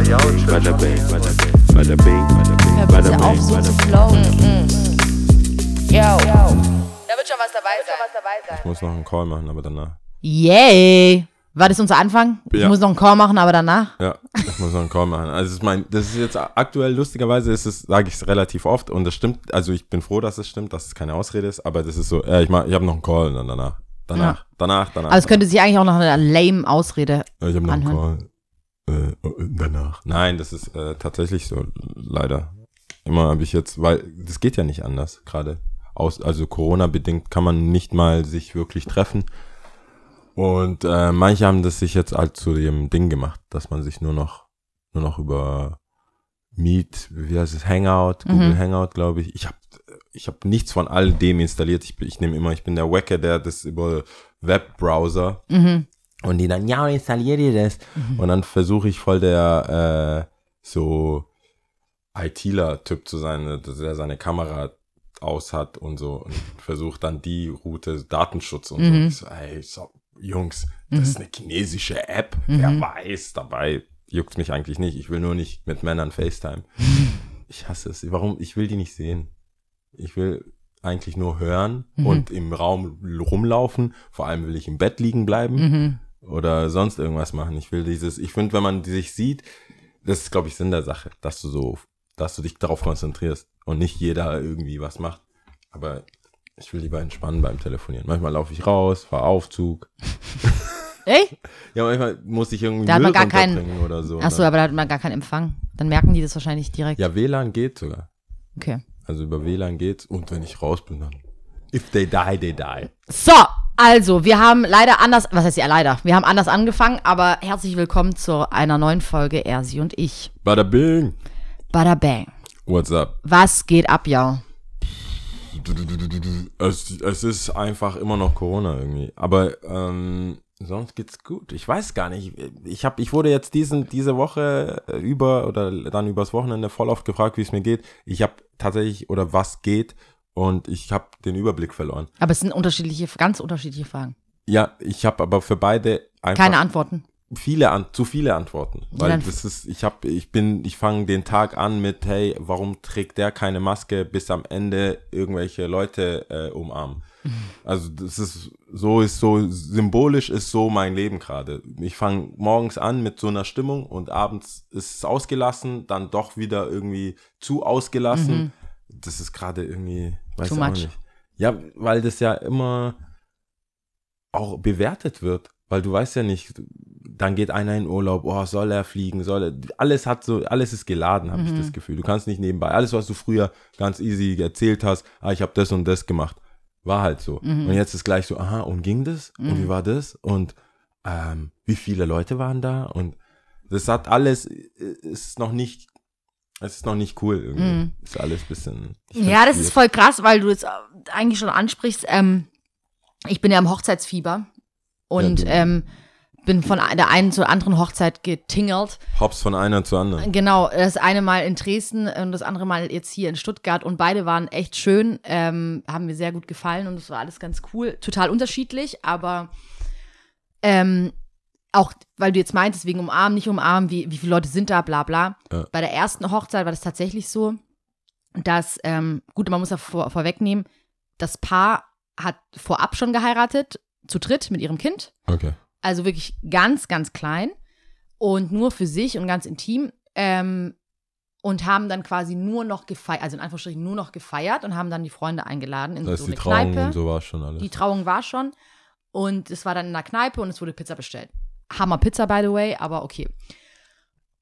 Bada bing, bada bing, bada bing, bada bing, Hör bada bitte auf, bing, so bada zu bing. flowen. Yo. Da wird schon was dabei sein. Ich muss noch einen Call machen, aber danach. Yay! War das unser Anfang? Ich Ja. muss noch einen Call machen, aber danach? Ja, ich muss noch einen Call machen. Also, es ist mein, das ist jetzt aktuell, lustigerweise ist es, sage ich es relativ oft und das stimmt. Also, ich bin froh, dass es stimmt, dass es keine Ausrede ist, aber das ist so, ja, ich, mach, ich habe noch einen Call und dann danach. Danach, danach, danach. Also es könnte sich eigentlich auch noch eine lame Ausrede. Ja, Ich habe noch einen anhören. Call. Äh, äh, danach. Nein, das ist äh, tatsächlich so, leider. Immer habe ich jetzt, weil das geht ja nicht anders gerade. Aus, also Corona-bedingt kann man nicht mal sich wirklich treffen. Und äh, manche haben das sich jetzt halt zu dem Ding gemacht, dass man sich nur noch, nur noch über Meet, wie heißt es, Hangout, Google Mhm. Hangout, glaube ich. Ich habe ich hab nichts von all dem installiert. Ich, ich nehme immer, ich bin der Wacker, der das über Webbrowser Mhm. Und die dann, ja, installier dir das. Und dann versuche ich voll der äh, so ITler-Typ zu sein, ne, dass er seine Kamera aus hat und so und versucht dann die Route Datenschutz und so. Mhm. Ich so, ey, so, Jungs, das ist eine chinesische App. Wer weiß, dabei juckt's mich eigentlich nicht. Ich will nur nicht mit Männern FaceTime. Ich hasse es. Warum? Ich will die nicht sehen. Ich will eigentlich nur hören Mhm. und im Raum rumlaufen. Vor allem will ich im Bett liegen bleiben Mhm. Oder sonst irgendwas machen. Ich will dieses, ich finde, wenn man sich sieht, das ist, glaube ich, Sinn der Sache, dass du so, dass du dich darauf konzentrierst und nicht jeder irgendwie was macht. Aber ich will lieber entspannen beim Telefonieren. Manchmal laufe ich raus, fahre Aufzug. Ey? Ja, manchmal muss ich irgendwie Da hat man Müll gar keinen- oder so. Achso, ne? aber da hat man gar keinen Empfang. Dann merken die das wahrscheinlich direkt. Ja, WLAN geht sogar. Okay. Also über WLAN geht's und wenn ich raus bin, dann. If they die, they die. So, also, wir haben leider anders, was heißt ja leider? Wir haben anders angefangen, aber herzlich willkommen zu einer neuen Folge Er, Sie und ich. Bada bing. Bada bang. What's up? Was geht ab, ja? Es, es ist einfach immer noch Corona irgendwie. Aber ähm, sonst geht's gut. Ich weiß gar nicht. Ich hab, ich wurde jetzt diesen, diese Woche äh, über oder dann übers Wochenende voll oft gefragt, wie es mir geht. Ich habe tatsächlich oder was geht und ich habe den Überblick verloren. Aber es sind unterschiedliche, ganz unterschiedliche Fragen. Ja, ich habe aber für beide einfach Keine Antworten. viele an, zu viele Antworten, weil dann- das ist ich habe ich bin ich fange den Tag an mit hey, warum trägt der keine Maske bis am Ende irgendwelche Leute äh, umarmen. Also das ist so ist so symbolisch ist so mein Leben gerade. Ich fange morgens an mit so einer Stimmung und abends ist es ausgelassen, dann doch wieder irgendwie zu ausgelassen. Das ist gerade irgendwie weiß Too ich auch much. nicht. Ja, weil das ja immer auch bewertet wird, weil du weißt ja nicht, dann geht einer in Urlaub, oh, soll er fliegen, soll er, alles hat so, alles ist geladen, habe ich das Gefühl. Du kannst nicht nebenbei, alles, was du früher ganz easy erzählt hast, ah, ich habe das und das gemacht, war halt so. Und jetzt ist gleich so, aha, und ging das? Und wie war das? Und ähm, wie viele Leute waren da? Und das hat alles, ist noch nicht, es ist noch nicht cool irgendwie. Ist alles bisschen. ich find's Ja, das ist voll krass, weil du es eigentlich schon ansprichst. Ähm, ich bin ja im Hochzeitsfieber und Ja, ähm, bin von der einen zur anderen Hochzeit getingelt. Hops von einer zur anderen. Genau, das eine Mal in Dresden und das andere Mal jetzt hier in Stuttgart und beide waren echt schön, ähm, haben mir sehr gut gefallen und es war alles ganz cool, total unterschiedlich, aber ähm, auch weil du jetzt meintest, wegen umarmen, nicht umarmen, wie, wie viele Leute sind da, bla bla. Ja. Bei der ersten Hochzeit war das tatsächlich so, dass, ähm, gut, man muss ja vor, vorwegnehmen, das Paar hat vorab schon geheiratet, zu dritt mit ihrem Kind. Okay. Also wirklich ganz, ganz klein und nur für sich und ganz intim. Ähm, und haben dann quasi nur noch gefeiert, also in Anführungsstrichen nur noch gefeiert und haben dann die Freunde eingeladen in Da ist so die eine Trauung Kneipe. und so war schon alles. Die Trauung war schon und es war dann in einer Kneipe und es wurde Pizza bestellt. Hammer Pizza, by the way, aber okay.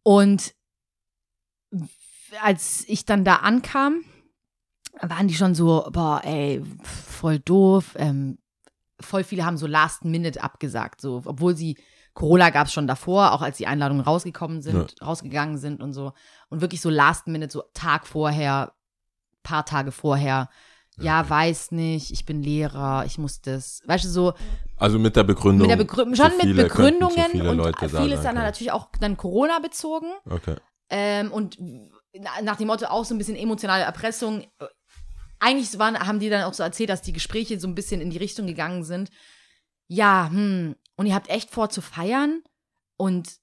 Und als ich dann da ankam, waren die schon so, boah, ey, voll doof. Ähm, voll viele haben so Last Minute abgesagt, so, obwohl sie Corona gab es schon davor, auch als die Einladungen rausgekommen sind, rausgegangen sind und so. Und wirklich so Last Minute, so Tag vorher, paar Tage vorher. Ja, weiß nicht, ich bin Lehrer, ich muss das. Weißt du, so Also mit der Begründung. mit der Begründung, zu schon mit Begründungen viele und Leute vieles dann natürlich auch dann Corona bezogen. Okay. Ähm, und na- nach dem Motto auch so ein bisschen emotionale Erpressung. Eigentlich waren, haben die dann auch so erzählt, dass die Gespräche so ein bisschen in die Richtung gegangen sind. Ja, hm, und ihr habt echt vor zu feiern und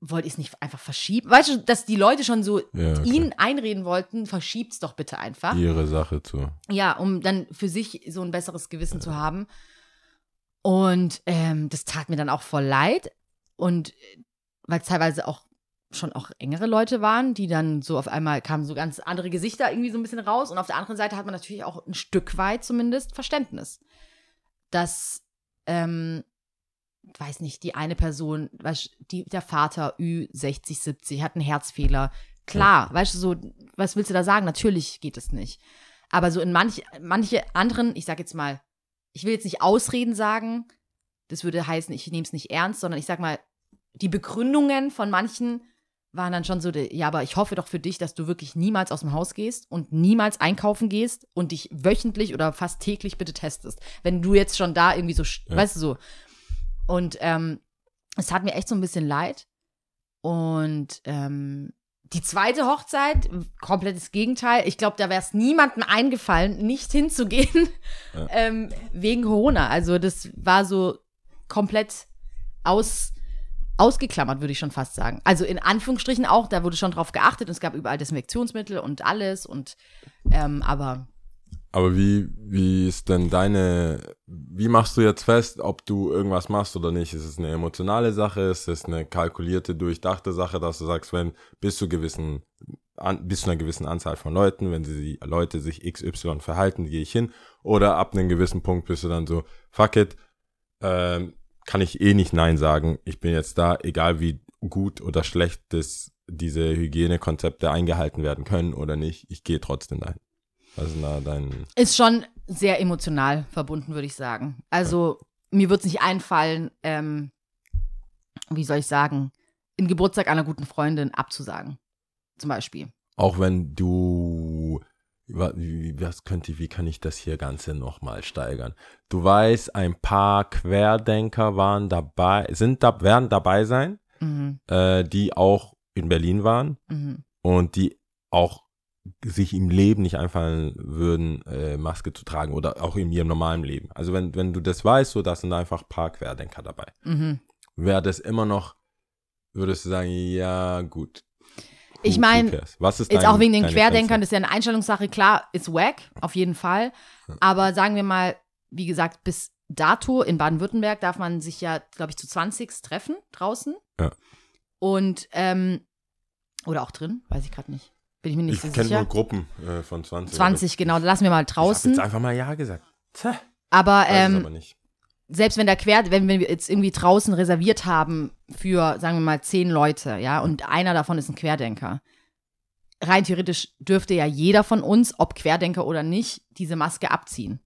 wollt ihr es nicht einfach verschieben? Weißt du, dass die Leute schon so Ja, ihnen einreden wollten, verschiebt's doch bitte einfach. Ihre Sache zu. Ja, um dann für sich so ein besseres Gewissen zu haben. Und ähm, das tat mir dann auch voll leid. Und äh, weil es teilweise auch schon auch engere Leute waren, die dann so auf einmal kamen so ganz andere Gesichter irgendwie so ein bisschen raus. Und auf der anderen Seite hat man natürlich auch ein Stück weit zumindest Verständnis, dass, ähm, weiß nicht, die eine Person, weißt, die, der Vater Ü60, 70 hat einen Herzfehler. Klar, weißt du, so, was willst du da sagen? Natürlich geht es nicht. Aber so in manch, manche anderen, ich sag jetzt mal, ich will jetzt nicht Ausreden sagen, das würde heißen, ich nehme es nicht ernst, sondern ich sag mal, die Begründungen von manchen waren dann schon so, ja, aber ich hoffe doch für dich, dass du wirklich niemals aus dem Haus gehst und niemals einkaufen gehst und dich wöchentlich oder fast täglich bitte testest. Wenn du jetzt schon da irgendwie so, Ja. weißt du so. Und ähm, es tat mir echt so ein bisschen leid. Und ähm, die zweite Hochzeit, komplettes Gegenteil. Ich glaube, da wäre es niemandem eingefallen, nicht hinzugehen, Ja. ähm, wegen Corona. Also das war so komplett aus, ausgeklammert, würde ich schon fast sagen. Also in Anführungsstrichen auch, da wurde schon drauf geachtet und es gab überall Desinfektionsmittel und alles und ähm, aber Aber wie, wie ist denn deine, wie machst du jetzt fest, ob du irgendwas machst oder nicht? Ist es eine emotionale Sache? Ist es eine kalkulierte, durchdachte Sache, dass du sagst, wenn bis zu gewissen, an, bis zu einer gewissen Anzahl von Leuten, wenn sie Leute sich XY verhalten, gehe ich hin. Oder ab einem gewissen Punkt bist du dann so, fuck it, ähm, kann ich eh nicht Nein sagen. Ich bin jetzt da, egal wie gut oder schlecht das, diese Hygienekonzepte eingehalten werden können oder nicht. Ich gehe trotzdem dahin. Was ist da dein, ist schon sehr emotional verbunden, würde ich sagen. Also mir wird es nicht einfallen, ähm, wie soll ich sagen, den Geburtstag einer guten Freundin abzusagen. Zum Beispiel. Auch wenn du, was könnte, wie kann ich das hier Ganze nochmal steigern? Du weißt, ein paar Querdenker waren dabei, sind da, werden dabei sein, Mhm, äh, die auch in Berlin waren mhm, und die auch sich im Leben nicht einfallen würden, äh, Maske zu tragen oder auch in ihrem normalen Leben. Also wenn, wenn du das weißt, so, da sind einfach ein paar Querdenker dabei. mhm. Wäre das immer noch, würdest du sagen, ja, gut. Ich Who- who mein, cares? was ist Jetzt dein- auch wegen den Querdenkern, Grenze? das ist ja eine Einstellungssache. Klar, ist wack, auf jeden Fall. Aber sagen wir mal, wie gesagt, bis dato in Baden-Württemberg darf man sich ja, glaube ich, zu 20 treffen draußen. Ja. Und, ähm, oder auch drin, weiß ich gerade nicht. Bin ich mir nicht Ich so kenne sicher. nur Gruppen äh, von 20. 20, genau, lassen wir mal Ich habe jetzt draußen. einfach mal Ja gesagt. Tja, Aber, ähm, aber nicht. selbst wenn der Quer, wenn wir jetzt irgendwie draußen reserviert haben für, sagen wir mal, zehn Leute, ja, und einer davon ist ein Querdenker. Rein theoretisch dürfte ja jeder von uns, ob Querdenker oder nicht, diese Maske abziehen.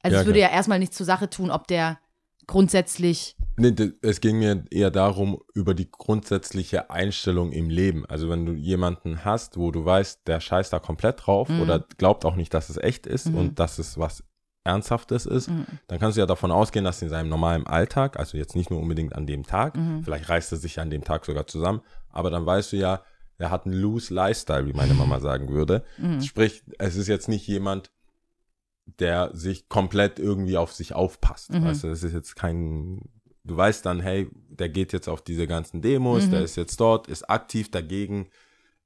Also Ja, es würde klar. ja erstmal nichts zur Sache tun, ob der grundsätzlich, Nee, es ging mir eher darum, über die grundsätzliche Einstellung im Leben. Also wenn du jemanden hast, wo du weißt, der scheißt da komplett drauf Mhm. oder glaubt auch nicht, dass es echt ist Mhm. und dass es was Ernsthaftes ist, Mhm. dann kannst du ja davon ausgehen, dass in seinem normalen Alltag, also jetzt nicht nur unbedingt an dem Tag, Mhm. vielleicht reißt er sich an dem Tag sogar zusammen, aber dann weißt du ja, er hat einen loose Lifestyle, wie meine Mama sagen würde. Mhm. Sprich, es ist jetzt nicht jemand, der sich komplett irgendwie auf sich aufpasst. Weißt du, es ist jetzt kein, du weißt dann, hey, der geht jetzt auf diese ganzen Demos, Mhm. der ist jetzt dort, ist aktiv dagegen.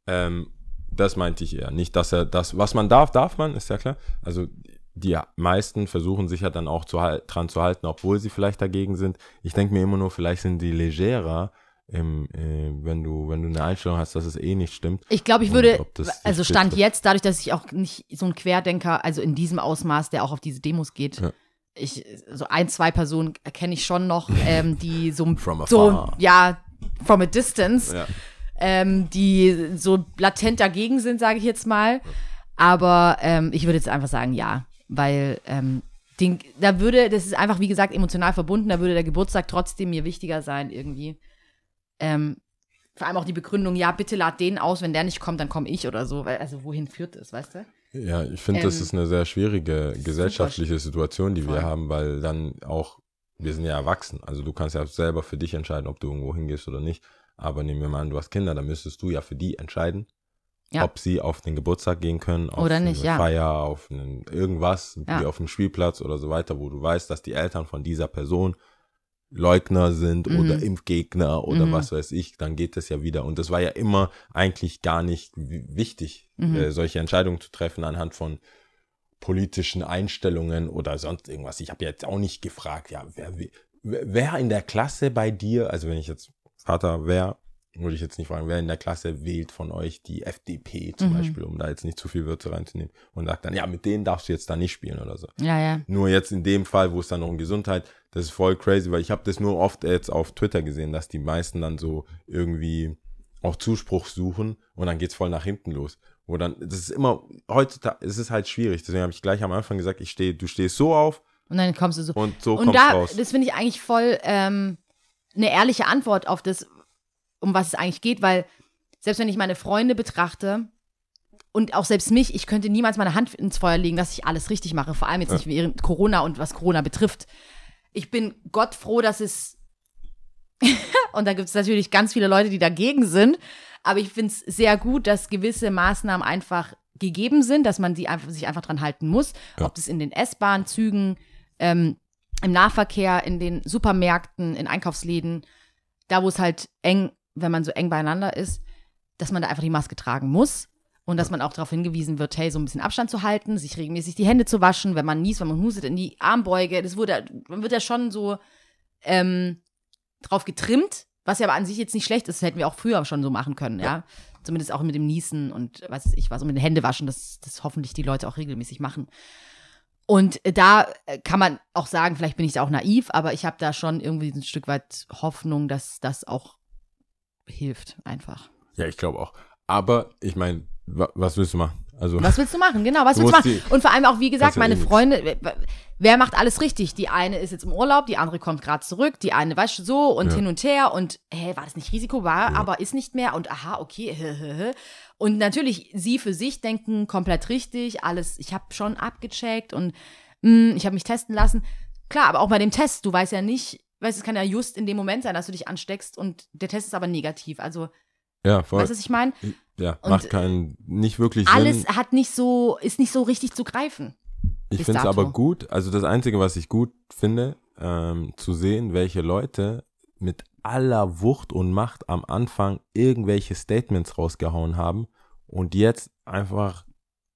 Ähm, das meinte ich eher. Nicht, dass er das, was man darf, darf man, ist ja klar. Also die meisten versuchen sich ja dann auch zu, dran zu halten, obwohl sie vielleicht dagegen sind. Ich denke mir immer nur, vielleicht sind die legerer, im, äh, wenn du, wenn du eine Einstellung hast, dass es eh nicht stimmt. ich glaube, ich würde, also Stand jetzt, dadurch, dass ich auch nicht so ein Querdenker, also in diesem Ausmaß, der auch auf diese Demos geht, Ja. Ich, so ein, zwei Personen kenne ich schon noch, ähm, die so, From so, ja, from a distance, Ja. ähm, die so latent dagegen sind, sage ich jetzt mal. Aber ähm, ich würde jetzt einfach sagen, ja, weil ähm, den, da würde, das ist einfach, wie gesagt, emotional verbunden, da würde der Geburtstag trotzdem mir wichtiger sein irgendwie. Ähm, vor allem auch die Begründung, ja, bitte lad den aus, wenn der nicht kommt, dann komme ich oder so. Weil, also wohin führt das, weißt du? Ja, ich finde, das Ähm, ist eine sehr schwierige gesellschaftliche Situation, die Voll. wir haben, weil dann auch, wir sind ja erwachsen. Also du kannst ja selber für dich entscheiden, ob du irgendwo hingehst oder nicht. Aber nehmen wir mal an, du hast Kinder, dann müsstest du ja für die entscheiden, Ja. ob sie auf den Geburtstag gehen können, auf Oder nicht, eine ja. Feier, auf einen, irgendwas, Ja. wie auf dem Spielplatz oder so weiter, wo du weißt, dass die Eltern von dieser Person Leugner sind Mhm. oder Impfgegner oder Mhm. was weiß ich, dann geht das ja wieder. Und das war ja immer eigentlich gar nicht wichtig, Mhm. äh, solche Entscheidungen zu treffen anhand von politischen Einstellungen oder sonst irgendwas. Ich habe jetzt auch nicht gefragt, ja, wer, wer, wer in der Klasse bei dir, also wenn ich jetzt Vater wäre, würde ich jetzt nicht fragen, wer in der Klasse wählt von euch die FDP zum Mhm. Beispiel, um da jetzt nicht zu viel Würze reinzunehmen und sagt dann, ja, mit denen darfst du jetzt da nicht spielen oder so. Ja, ja. Nur jetzt in dem Fall, wo es dann noch um Gesundheit, das ist voll crazy, weil ich habe das nur oft jetzt auf Twitter gesehen, dass die meisten dann so irgendwie auch Zuspruch suchen und dann geht's voll nach hinten los. Wo dann, das ist immer, heutzutage, es ist halt schwierig. Deswegen habe ich gleich am Anfang gesagt, ich stehe, du stehst so auf Und dann kommst du so. und so und kommst da, raus. das finde ich eigentlich voll ähm, eine ehrliche Antwort auf das, um was es eigentlich geht, weil selbst wenn ich meine Freunde betrachte und auch selbst mich, ich könnte niemals meine Hand ins Feuer legen, dass ich alles richtig mache, vor allem jetzt nicht während Corona und was Corona betrifft. Ich bin Gott froh, dass es und da gibt es natürlich ganz viele Leute, die dagegen sind, aber ich finde es sehr gut, dass gewisse Maßnahmen einfach gegeben sind, dass man die einfach, sich einfach dran halten muss, Ja. ob das in den S-Bahn, Zügen, ähm, im Nahverkehr, in den Supermärkten, in Einkaufsläden, da wo es halt eng, wenn man so eng beieinander ist, dass man da einfach die Maske tragen muss und dass man auch darauf hingewiesen wird, hey, so ein bisschen Abstand zu halten, sich regelmäßig die Hände zu waschen, wenn man niest, wenn man hustet, in die Armbeuge. Das wurde, man wird ja schon so ähm, drauf getrimmt, was ja aber an sich jetzt nicht schlecht ist, das hätten wir auch früher schon so machen können, ja. Zumindest auch mit dem Niesen und was weiß ich was, und mit den Händewaschen, das, das hoffentlich die Leute auch regelmäßig machen. Und da kann man auch sagen, vielleicht bin ich da auch naiv, aber ich habe da schon irgendwie ein Stück weit Hoffnung, dass das auch hilft, einfach. Ja, ich glaube auch. Aber ich meine, wa was willst du machen? Also, Was willst du machen? Genau, was Du willst du machen? die- Und vor allem auch, wie gesagt, meine eh. Freunde, wer- macht alles richtig? Die eine ist jetzt im Urlaub, die andere kommt gerade zurück, die eine weißt du so und Ja. hin und her und hä, war das nicht Risiko? War, Ja. aber ist nicht mehr und aha, okay. Und natürlich, sie für sich denken komplett richtig, alles, ich habe schon abgecheckt und mh, ich habe mich testen lassen. Klar, aber auch bei dem Test, du weißt ja nicht, weißt du, es kann ja just in dem Moment sein, dass du dich ansteckst und der Test ist aber negativ. Also, ja, voll. weißt du, was ich meine? ja, und- macht keinen, nicht wirklich Alles Sinn. hat nicht so, ist nicht so richtig zu greifen. Ich finde es aber gut, also das Einzige, was ich gut finde, ähm, zu sehen, welche Leute mit aller Wucht und Macht am Anfang irgendwelche Statements rausgehauen haben und jetzt einfach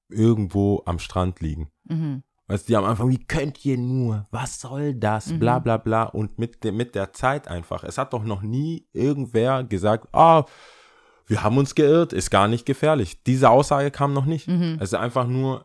irgendwo am Strand liegen. Mhm. Weißt du, die am Anfang, wie könnt ihr nur, was soll das, Mhm. bla bla bla und mit, der mit der Zeit einfach. Es hat doch noch nie irgendwer gesagt, ah, wir haben uns geirrt, ist gar nicht gefährlich. Diese Aussage kam noch nicht. Mhm. Es ist einfach nur,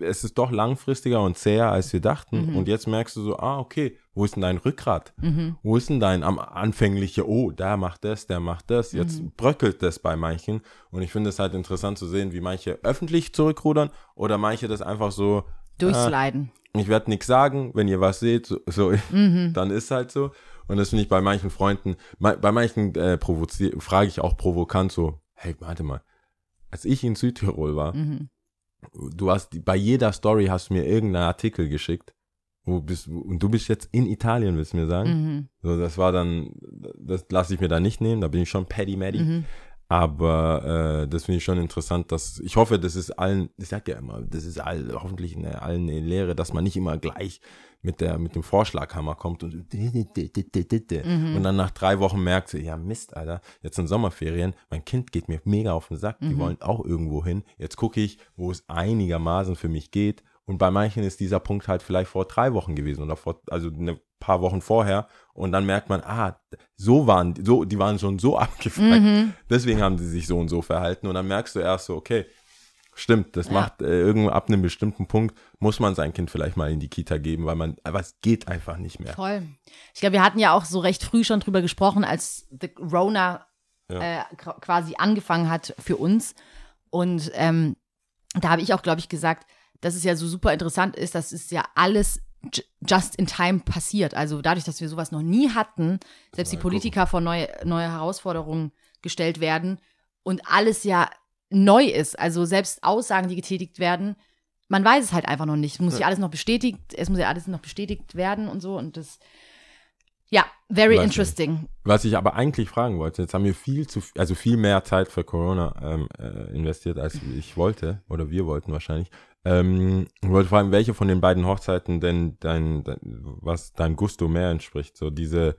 es ist doch langfristiger und zäher, als wir dachten. Mhm. Und jetzt merkst du so, ah, okay, wo ist denn dein Rückgrat? Mhm. Wo ist denn dein am anfängliche, oh, der macht das, der macht das. Jetzt Mhm. bröckelt das bei manchen. Und ich finde es halt interessant zu sehen, wie manche öffentlich zurückrudern oder manche das einfach so, Durchsliden. ich werde nichts sagen, wenn ihr was seht, so, so Mhm. dann ist halt so. Und das finde ich bei manchen Freunden, bei, manchen äh, frage ich auch provokant so, hey, warte mal, als ich in Südtirol war, Mhm. du hast, bei jeder Story hast du mir irgendeinen Artikel geschickt, wo bist, und du bist jetzt in Italien, willst du mir sagen? Mhm. So, das war dann, das lasse ich mir da nicht nehmen, da bin ich schon Paddy Maddy. Mhm. Aber äh, das finde ich schon interessant, dass ich hoffe, das ist allen, ich sag ja immer, das ist all, hoffentlich in, allen eine Lehre, dass man nicht immer gleich mit der mit dem Vorschlaghammer kommt und Mhm. und dann nach drei Wochen merkt sie, ja Mist, Alter, jetzt sind Sommerferien, mein Kind geht mir mega auf den Sack, die Mhm. wollen auch irgendwo hin. Jetzt gucke ich, wo es einigermaßen für mich geht. Und bei manchen ist dieser Punkt halt vielleicht vor drei Wochen gewesen oder vor, also eine paar Wochen vorher. Und dann merkt man, ah, so waren, so, die waren schon so abgefuckt. Mhm. Deswegen haben sie sich so und so verhalten. Und dann merkst du erst so, okay, stimmt, das Ja. macht äh, irgendwo ab einem bestimmten Punkt, muss man sein Kind vielleicht mal in die Kita geben, weil man, aber es geht einfach nicht mehr. Voll. Ich glaube, wir hatten ja auch so recht früh schon drüber gesprochen, als The Rona Ja. äh, qu- quasi angefangen hat für uns. Und ähm, da habe ich auch, glaube ich, gesagt, dass es ja so super interessant ist, dass es ja alles just in time passiert. Also dadurch, dass wir sowas noch nie hatten, selbst die Politiker vor neue, neue Herausforderungen gestellt werden und alles ja neu ist. Also selbst Aussagen, die getätigt werden, man weiß es halt einfach noch nicht. Es muss ja alles noch bestätigt, es muss ja alles noch bestätigt werden und so. Und das, ja, very nicht. interesting. Was ich aber eigentlich fragen wollte, jetzt haben wir viel zu, also viel mehr Zeit für Corona ähm, äh, investiert, als ich wollte oder wir wollten wahrscheinlich. Ähm, ich wollte fragen, welche von den beiden Hochzeiten denn dein, dein was dein Gusto mehr entspricht? So diese,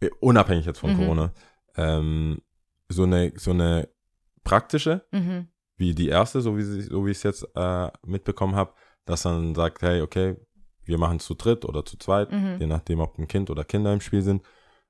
äh, unabhängig jetzt von Mhm. Corona, ähm, so eine, so eine praktische, Mhm. wie die erste, so wie, sie, so wie ich es jetzt äh, mitbekommen habe, dass man sagt, hey, okay, wir machen es zu dritt oder zu zweit, Mhm. je nachdem, ob ein Kind oder Kinder im Spiel sind.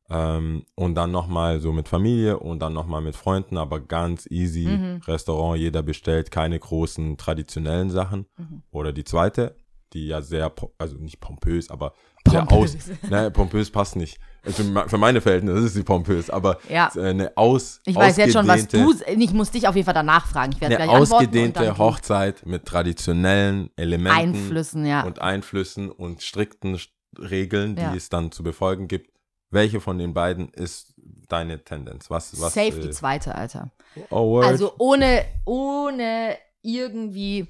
Ähm, und dann nochmal so mit Familie und dann nochmal mit Freunden, aber ganz easy. Mhm. Restaurant, jeder bestellt keine großen traditionellen Sachen. Mhm. Oder die zweite, die ja sehr, also nicht pompös, aber sehr Pompös. aus. Ne, pompös passt nicht. Für meine Verhältnisse ist sie pompös, aber Ja. eine aus, Ich weiß jetzt schon, was du. Ich muss dich auf jeden Fall danach fragen. Ich werde eine gleich ausgedehnte. Hochzeit mit traditionellen Elementen Einflüssen, ja. und Einflüssen und strikten St- Regeln, die Ja. es dann zu befolgen gibt. Welche von den beiden ist deine Tendenz? Was, was, Safe die äh, zweite, Alter. Oh. Also ohne, ohne irgendwie.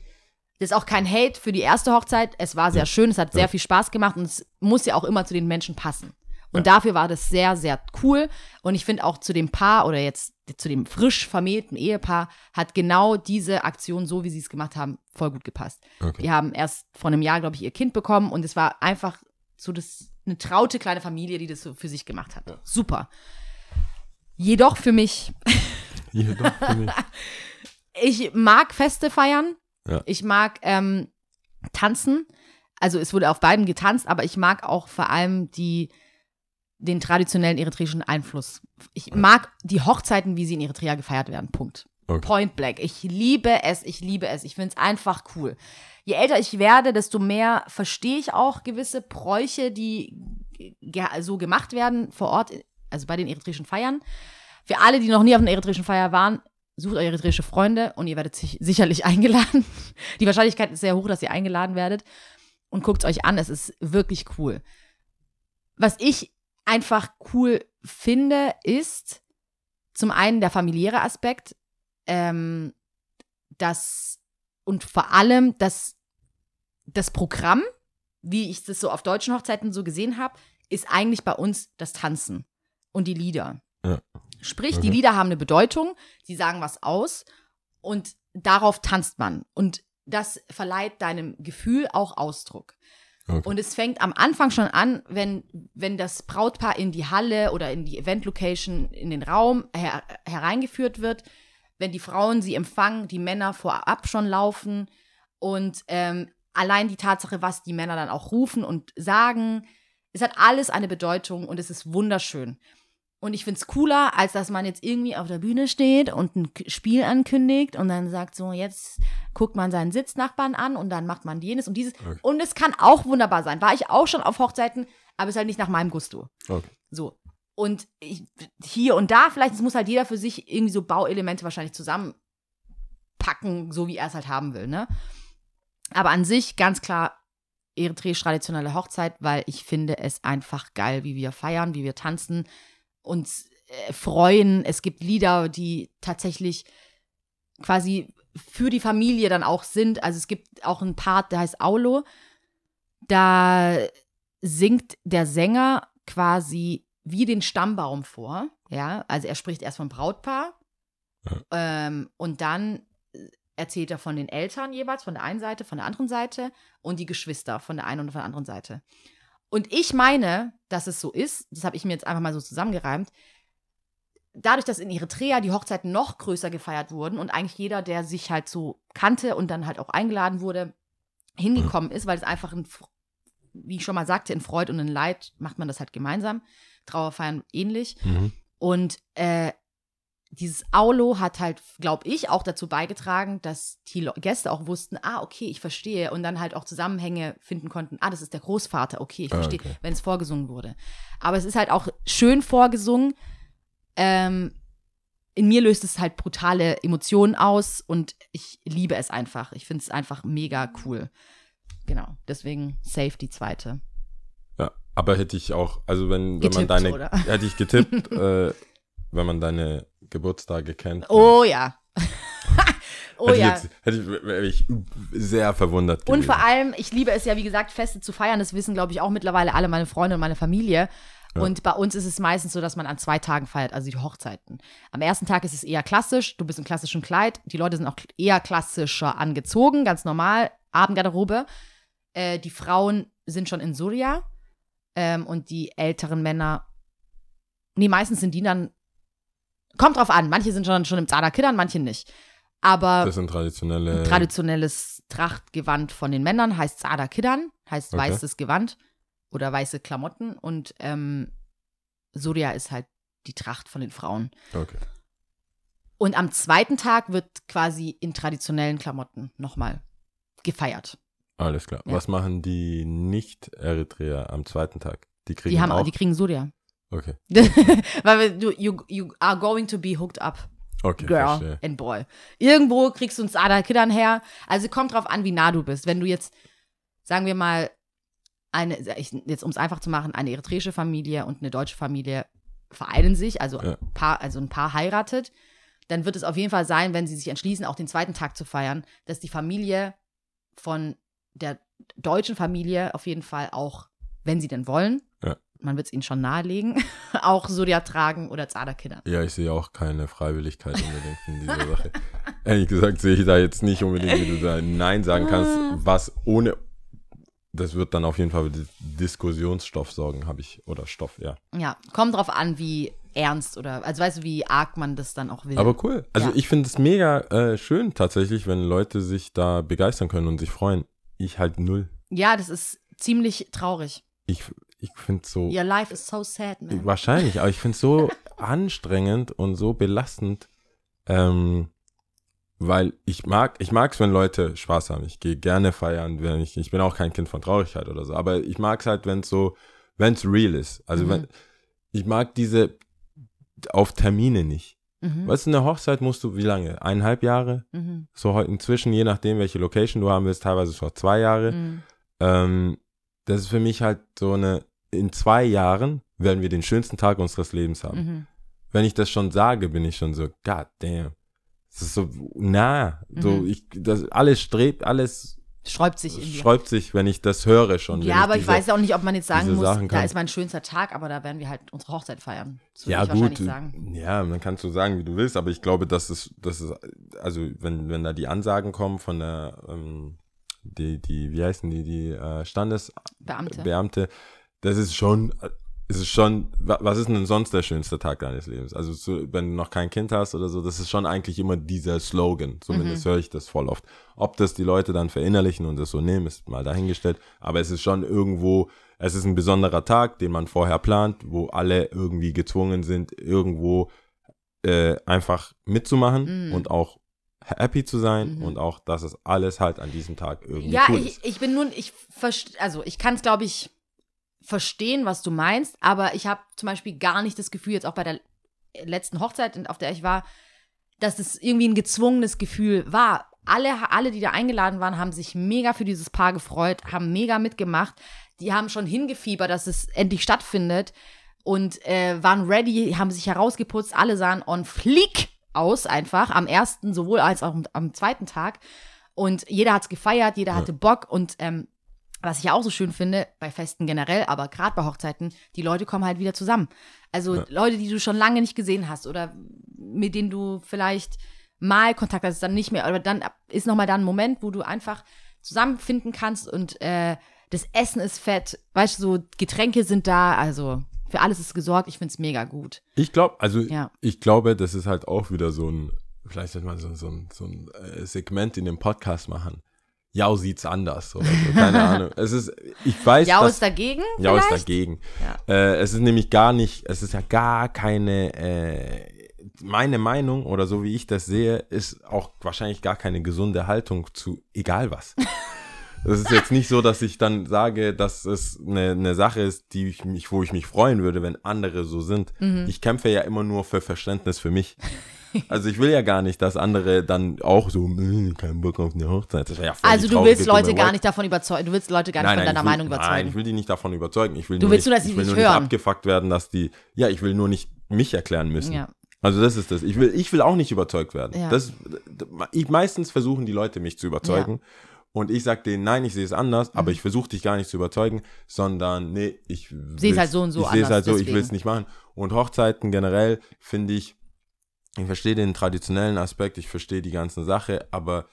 Das ist auch kein Hate für die erste Hochzeit. Es war sehr schön, es hat sehr Ja. viel Spaß gemacht und es muss ja auch immer zu den Menschen passen. Und Ja. dafür war das sehr, sehr cool. Und ich finde auch zu dem Paar oder jetzt zu dem frisch vermählten Ehepaar hat genau diese Aktion, so wie sie es gemacht haben, voll gut gepasst. Okay. Die haben erst vor einem Jahr, glaube ich, ihr Kind bekommen und es war einfach so das, eine traute kleine Familie, die das so für sich gemacht hat. Ja. Super. Jedoch für mich, Hier doch für mich. ich mag Feste feiern. Ja. Ich mag ähm, tanzen. Also es wurde auf beiden getanzt, aber ich mag auch vor allem die, den traditionellen eritreischen Einfluss. Ich mag die Hochzeiten, wie sie in Eritrea gefeiert werden. Punkt. Okay. Point blank. Ich liebe es, ich liebe es. Ich finde es einfach cool. Je älter ich werde, desto mehr verstehe ich auch gewisse Bräuche, die so gemacht werden vor Ort, also bei den eritreischen Feiern. Für alle, die noch nie auf einer eritreischen Feier waren, sucht eure eritreische Freunde und ihr werdet sich sicherlich eingeladen. Die Wahrscheinlichkeit ist sehr hoch, dass ihr eingeladen werdet. Und guckt es euch an, es ist wirklich cool. Was ich einfach cool finde, ist zum einen der familiäre Aspekt, ähm, das und vor allem das, das Programm, wie ich das so auf deutschen Hochzeiten so gesehen habe, ist eigentlich bei uns das Tanzen und die Lieder. Ja. Sprich, die Okay. Lieder haben eine Bedeutung, sie sagen was aus und darauf tanzt man. Und das verleiht deinem Gefühl auch Ausdruck. Okay. Und es fängt am Anfang schon an, wenn, wenn das Brautpaar in die Halle oder in die Event-Location, in den Raum her hereingeführt wird, wenn die Frauen sie empfangen, die Männer vorab schon laufen und ähm, allein die Tatsache, was die Männer dann auch rufen und sagen, es hat alles eine Bedeutung und es ist wunderschön. Und ich finde es cooler, als dass man jetzt irgendwie auf der Bühne steht und ein Spiel ankündigt und dann sagt so, jetzt guckt man seinen Sitznachbarn an und dann macht man jenes und dieses. Okay. Und es kann auch wunderbar sein. War ich auch schon auf Hochzeiten, aber es ist halt nicht nach meinem Gusto. Okay. So. Und ich, hier und da vielleicht, es muss halt jeder für sich irgendwie so Bauelemente wahrscheinlich zusammenpacken, so wie er es halt haben will, ne? Aber an sich ganz klar eritreisch traditionelle Hochzeit, weil ich finde es einfach geil, wie wir feiern, wie wir tanzen, uns äh, freuen. Es gibt Lieder, die tatsächlich quasi für die Familie dann auch sind. Also es gibt auch einen Part, der heißt Aulo. Da singt der Sänger quasi wie den Stammbaum vor. Ja, also er spricht erst vom Brautpaar ähm, und dann erzählt er von den Eltern jeweils, von der einen Seite, von der anderen Seite und die Geschwister von der einen und von der anderen Seite. Und ich meine, dass es so ist, das habe ich mir jetzt einfach mal so zusammengereimt, dadurch, dass in Eritrea die Hochzeiten noch größer gefeiert wurden und eigentlich jeder, der sich halt so kannte und dann halt auch eingeladen wurde, hingekommen ist, weil es einfach, ein, wie ich schon mal sagte, in Freud und in Leid macht man das halt gemeinsam. Trauerfeiern ähnlich. Mhm. Und äh, dieses Aulo hat halt, glaube ich, auch dazu beigetragen, dass die Gäste auch wussten, ah, okay, ich verstehe. Und dann halt auch Zusammenhänge finden konnten, ah, das ist der Großvater, okay, ich Ah, verstehe, okay. wenn es vorgesungen wurde. Aber es ist halt auch schön vorgesungen. Ähm, in mir löst es halt brutale Emotionen aus und ich liebe es einfach. Ich finde es einfach mega cool. Genau, deswegen safe die zweite. Ja, aber hätte ich auch, also wenn, wenn man Getippt, deine, oder? hätte ich getippt, äh, wenn man deine Geburtstage kennt. Oh ja. oh hätte ja. Jetzt, hätte ich, sehr verwundert Und gewesen. vor allem, ich liebe es ja, wie gesagt, Feste zu feiern. Das wissen, glaube ich, auch mittlerweile alle meine Freunde und meine Familie. Ja. Und bei uns ist es meistens so, dass man an zwei Tagen feiert, also die Hochzeiten. Am ersten Tag ist es eher klassisch. Du bist im klassischen Kleid. Die Leute sind auch eher klassischer angezogen, ganz normal. Abendgarderobe. Äh, die Frauen sind schon in Surya ähm, und die älteren Männer, nee, meistens sind die dann, kommt drauf an, manche sind schon, schon im Zada Kiddern, manche nicht. Aber Das sind traditionelle. ein traditionelles Trachtgewand von den Männern heißt Zada Kiddern, heißt Okay. weißes Gewand oder weiße Klamotten und ähm, Surya ist halt die Tracht von den Frauen. okay. Und am zweiten Tag wird quasi in traditionellen Klamotten nochmal gefeiert. Alles klar. Ja. Was machen die Nicht-Eritreer am zweiten Tag? Die kriegen Die, haben, auch. die kriegen Surya. Okay. Weil du, you, you are going to be hooked up, Okay, girl verstehe. and boy. Irgendwo kriegst du uns Ada Kiddern her. Also kommt drauf an, wie nah du bist. Wenn du jetzt, sagen wir mal, eine, ich, jetzt um es einfach zu machen, eine eritreische Familie und eine deutsche Familie vereinen sich, also, Ja. ein Paar, also ein Paar heiratet, dann wird es auf jeden Fall sein, wenn sie sich entschließen, auch den zweiten Tag zu feiern, dass die Familie von der deutschen Familie auf jeden Fall auch, wenn sie denn wollen, Ja. Man wird es ihnen schon nahelegen, auch Surya tragen oder Zada Kiddern. Ja, ich sehe auch keine Freiwilligkeit unbedingt in dieser Sache. Ehrlich gesagt sehe ich da jetzt nicht unbedingt, wie du da Nein sagen kannst, Ah. was ohne. Das wird dann auf jeden Fall Diskussionsstoff sorgen, habe ich. Oder Stoff, ja. Ja, kommt drauf an, wie ernst oder, also weißt du, wie arg man das dann auch will. Aber cool. Also Ja. ich finde es mega äh, schön tatsächlich, wenn Leute sich da begeistern können und sich freuen. Ich halt null. ja, das ist ziemlich traurig. Ich, ich finde es so. Your life is so sad, man. Wahrscheinlich, aber ich finde es so anstrengend und so belastend, ähm, weil ich mag, ich mag es, wenn Leute Spaß haben. Ich gehe gerne feiern, wenn ich, ich bin auch kein Kind von Traurigkeit oder so, aber ich mag es halt, wenn es so, wenn es real ist. Also Mhm. wenn, ich mag diese auf Termine nicht. Mhm. Weißt du, eine Hochzeit musst du, wie lange? Eineinhalb Jahre? Mhm. So heute inzwischen, je nachdem, welche Location du haben willst, teilweise schon zwei Jahre. Mhm. Ähm, das ist für mich halt so eine, in zwei Jahren werden wir den schönsten Tag unseres Lebens haben. Mhm. Wenn ich das schon sage, bin ich schon so, god damn. Das ist so nah. So, Mhm. ich, das alles strebt, alles Sträubt sich in dir. sträubt sich, wenn ich das höre schon. Ja, aber ich diese- weiß auch nicht, ob man jetzt sagen muss, da kann. ist mein schönster Tag, aber da werden wir halt unsere Hochzeit feiern. Ja, ich gut. Ja, dann kannst du sagen, wie du willst, aber ich glaube, dass es, dass es, also wenn, wenn da die Ansagen kommen von der, ähm, die, die, wie heißen die, die äh, Standesbeamte, Beamte. das ist schon, es ist schon, wa- was ist denn sonst der schönste Tag deines Lebens? Also so, wenn du noch kein Kind hast oder so, das ist schon eigentlich immer dieser Slogan. Zumindest Mhm. höre ich das voll oft. Ob das die Leute dann verinnerlichen und das so nehmen, ist mal dahingestellt. Aber es ist schon irgendwo, es ist ein besonderer Tag, den man vorher plant, wo alle irgendwie gezwungen sind, irgendwo äh, einfach mitzumachen Mhm. und auch happy zu sein Mhm. und auch, dass es alles halt an diesem Tag irgendwie Ja, cool ich, ist. ich bin nun, ich verst also ich kann es, glaube ich, verstehen, was du meinst, aber ich habe zum Beispiel gar nicht das Gefühl, jetzt auch bei der letzten Hochzeit, auf der ich war, dass es irgendwie ein gezwungenes Gefühl war. Alle, alle, die da eingeladen waren, haben sich mega für dieses Paar gefreut, haben mega mitgemacht. Die haben schon hingefiebert, dass es endlich stattfindet und äh, waren ready, haben sich herausgeputzt. Alle sahen on fleek aus, einfach am ersten sowohl als auch am, am zweiten Tag. Und jeder hat es gefeiert, jeder hatte Bock. Und ähm, was ich ja auch so schön finde, bei Festen generell, aber gerade bei Hochzeiten, die Leute kommen halt wieder zusammen. Also Ja. Leute, die du schon lange nicht gesehen hast oder mit denen du vielleicht mal Kontakt hast, dann nicht mehr. Aber dann ist nochmal da ein Moment, wo du einfach zusammenfinden kannst und äh, das Essen ist fett. Weißt du, so Getränke sind da, also für alles ist gesorgt. Ich finde es mega gut. Ich glaube, also Ja. ich glaube, das ist halt auch wieder so ein, vielleicht sollte man so, so ein, so ein äh, Segment in dem Podcast machen. Jau sieht's anders so, keine Ahnung. Es ist, ich weiß, Ja, dass, ist dagegen? Jau ist vielleicht? dagegen. Ja. Äh, es ist nämlich gar nicht, es ist ja gar keine, äh, meine Meinung oder so wie ich das sehe, ist auch wahrscheinlich gar keine gesunde Haltung zu egal was. Das ist jetzt nicht so, dass ich dann sage, dass es eine, eine Sache ist, die ich mich, wo ich mich freuen würde, wenn andere so sind. Mhm. Ich kämpfe ja immer nur für Verständnis für mich. Also ich will ja gar nicht, dass andere dann auch so, "Mh, keinen Bock auf eine Hochzeit. Ja Also du willst Leute gar nicht davon überzeugen, du willst Leute gar nicht Nein, von deiner will, Meinung überzeugen. Nein, ich will die nicht davon überzeugen. Ich will Du nur willst nicht, nur, dass sie ich will dich nur nicht hören. abgefuckt werden, dass die, ja, ich will nur nicht mich erklären müssen. Ja. Also das ist das. Ich will, ich will auch nicht überzeugt werden. Ja. Das, ich, meistens versuchen die Leute mich zu überzeugen. Und ich sag denen, nein, ich sehe es anders, aber ich versuche dich gar nicht zu überzeugen, sondern nee, ich Seh's will's- halt so und so Ich sehe es anders, halt so, ich will es nicht machen. Und Hochzeiten generell finde ich, ich verstehe den traditionellen Aspekt, ich verstehe die ganze Sache, aber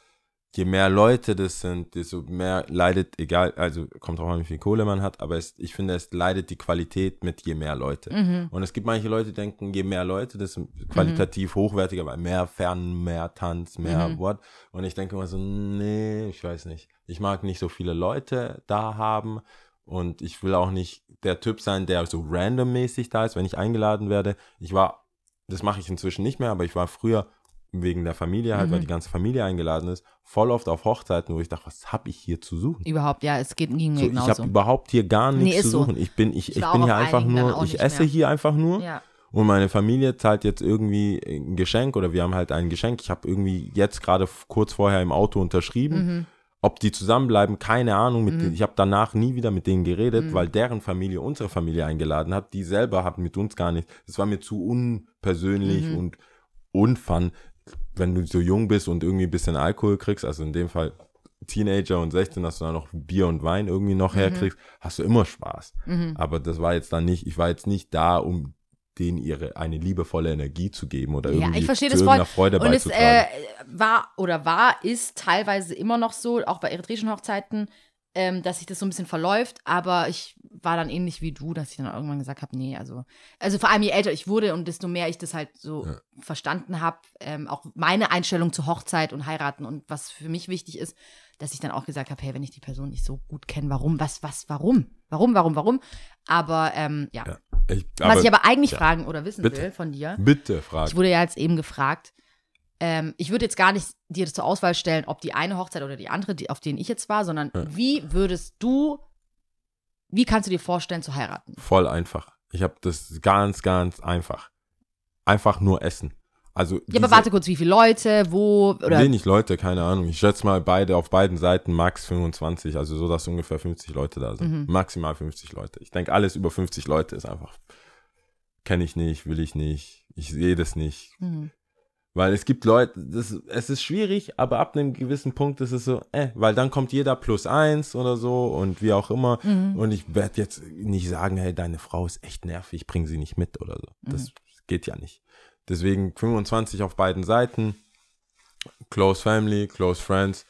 je mehr Leute das sind, desto mehr leidet, egal, also kommt drauf an, wie viel Kohle man hat, aber es, ich finde, es leidet die Qualität mit je mehr Leute. Mhm. Und es gibt manche Leute, die denken, je mehr Leute, desto qualitativ hochwertiger, weil mehr Fern, mehr Tanz, mehr Mhm. Wort. Und ich denke immer so, nee, ich weiß nicht. Ich mag nicht so viele Leute da haben und ich will auch nicht der Typ sein, der so randommäßig da ist, wenn ich eingeladen werde. Ich war, das mache ich inzwischen nicht mehr, aber ich war früher wegen der Familie halt, Mhm. weil die ganze Familie eingeladen ist, voll oft auf Hochzeiten, wo ich dachte, was habe ich hier zu suchen? Überhaupt, ja, es geht, ging mir So, ich habe genauso. überhaupt hier gar Nee, nichts ist zu so. suchen. Ich bin, ich, Ich ich, bin hier einfach nur, ich esse mehr. hier einfach nur ja. und meine Familie zahlt jetzt irgendwie ein Geschenk oder wir haben halt ein Geschenk. Ich habe irgendwie jetzt gerade kurz vorher im Auto unterschrieben. Mhm. Ob die zusammenbleiben, keine Ahnung. Mit Mhm. denen- Ich habe danach nie wieder mit denen geredet, Mhm. weil deren Familie unsere Familie eingeladen hat. Die selber hatten mit uns gar nicht. Das war mir zu unpersönlich Mhm. und unfun, wenn du so jung bist und irgendwie ein bisschen Alkohol kriegst. Also in dem Fall Teenager und 16, dass du dann noch Bier und Wein irgendwie noch Mhm. herkriegst, hast du immer Spaß. Mhm. Aber das war jetzt dann nicht, ich war jetzt nicht da, um denen ihre eine liebevolle Energie zu geben oder Ja, irgendwie ich verstehe zu das irgendeiner voll. Freude Und es äh, war oder war, ist teilweise immer noch so, auch bei eritreischen Hochzeiten, ähm, dass sich das so ein bisschen verläuft. Aber ich war dann ähnlich wie du, dass ich dann irgendwann gesagt habe, nee, also, also vor allem je älter ich wurde und desto mehr ich das halt so Ja. verstanden habe, ähm, auch meine Einstellung zu Hochzeit und heiraten und was für mich wichtig ist, dass ich dann auch gesagt habe, hey, wenn ich die Person nicht so gut kenne, warum, was, was, warum, warum, warum, warum? Aber ähm, ja. Ja, ich, was ich aber eigentlich ja. fragen oder wissen Bitte. will von dir, bitte ich frag. wurde ja jetzt eben gefragt. Ähm, ich würde jetzt gar nicht dir zur Auswahl stellen, ob die eine Hochzeit oder die andere, die, auf denen ich jetzt war, sondern Ja. wie würdest du, wie kannst du dir vorstellen zu heiraten? Voll einfach. Ich habe das ganz, ganz einfach. Einfach nur essen. Also Ja, aber warte kurz, wie viele Leute, wo, oder Wenig Leute, keine Ahnung. Ich schätze mal beide auf beiden Seiten max 25, also so, dass ungefähr 50 Leute da sind. Mhm. Maximal 50 Leute. Ich denke, alles über 50 Leute ist einfach, kenne ich nicht, will ich nicht, ich sehe das nicht. Hm. Weil es gibt Leute, das, es ist schwierig, aber ab einem gewissen Punkt ist es so, äh, weil dann kommt jeder plus eins oder so und wie auch immer. Mhm. Und ich werde jetzt nicht sagen, hey, deine Frau ist echt nervig, bring sie nicht mit oder so. Das Mhm. geht ja nicht. Deswegen 25 auf beiden Seiten, Close Family, Close Friends.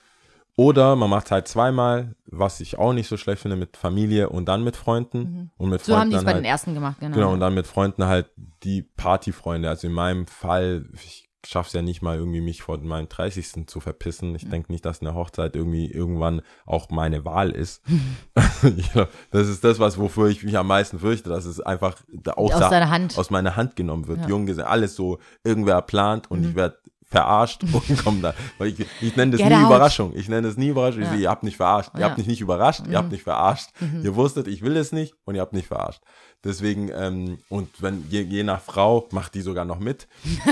Oder man macht halt zweimal, was ich auch nicht so schlecht finde, mit Familie und dann mit Freunden. Mhm. Und mit so Freunden haben die es bei halt, den ersten gemacht, genau. Genau, und dann mit Freunden halt die Partyfreunde. Also in meinem Fall, ich schaff's ja nicht mal irgendwie mich vor meinem 30. zu verpissen. Ich denke nicht, dass eine Hochzeit irgendwie irgendwann auch meine Wahl ist. das ist das, was wofür ich mich am meisten fürchte, dass es einfach aus, Aus Hand. aus meiner Hand genommen wird. Ja. Jung gesagt, alles so irgendwer plant und Mhm. ich werde verarscht und komme da. Ich, ich nenne das Get nie out. Überraschung. Ich nenne das nie Überraschung. Ich Ja. so, ihr habt nicht verarscht. Ihr Ja. habt mich nicht überrascht. Ihr habt Mhm. nicht verarscht. Mhm. Ihr wusstet, ich will es nicht und ihr habt nicht verarscht. Deswegen, ähm, und wenn je, je nach Frau macht die sogar noch mit.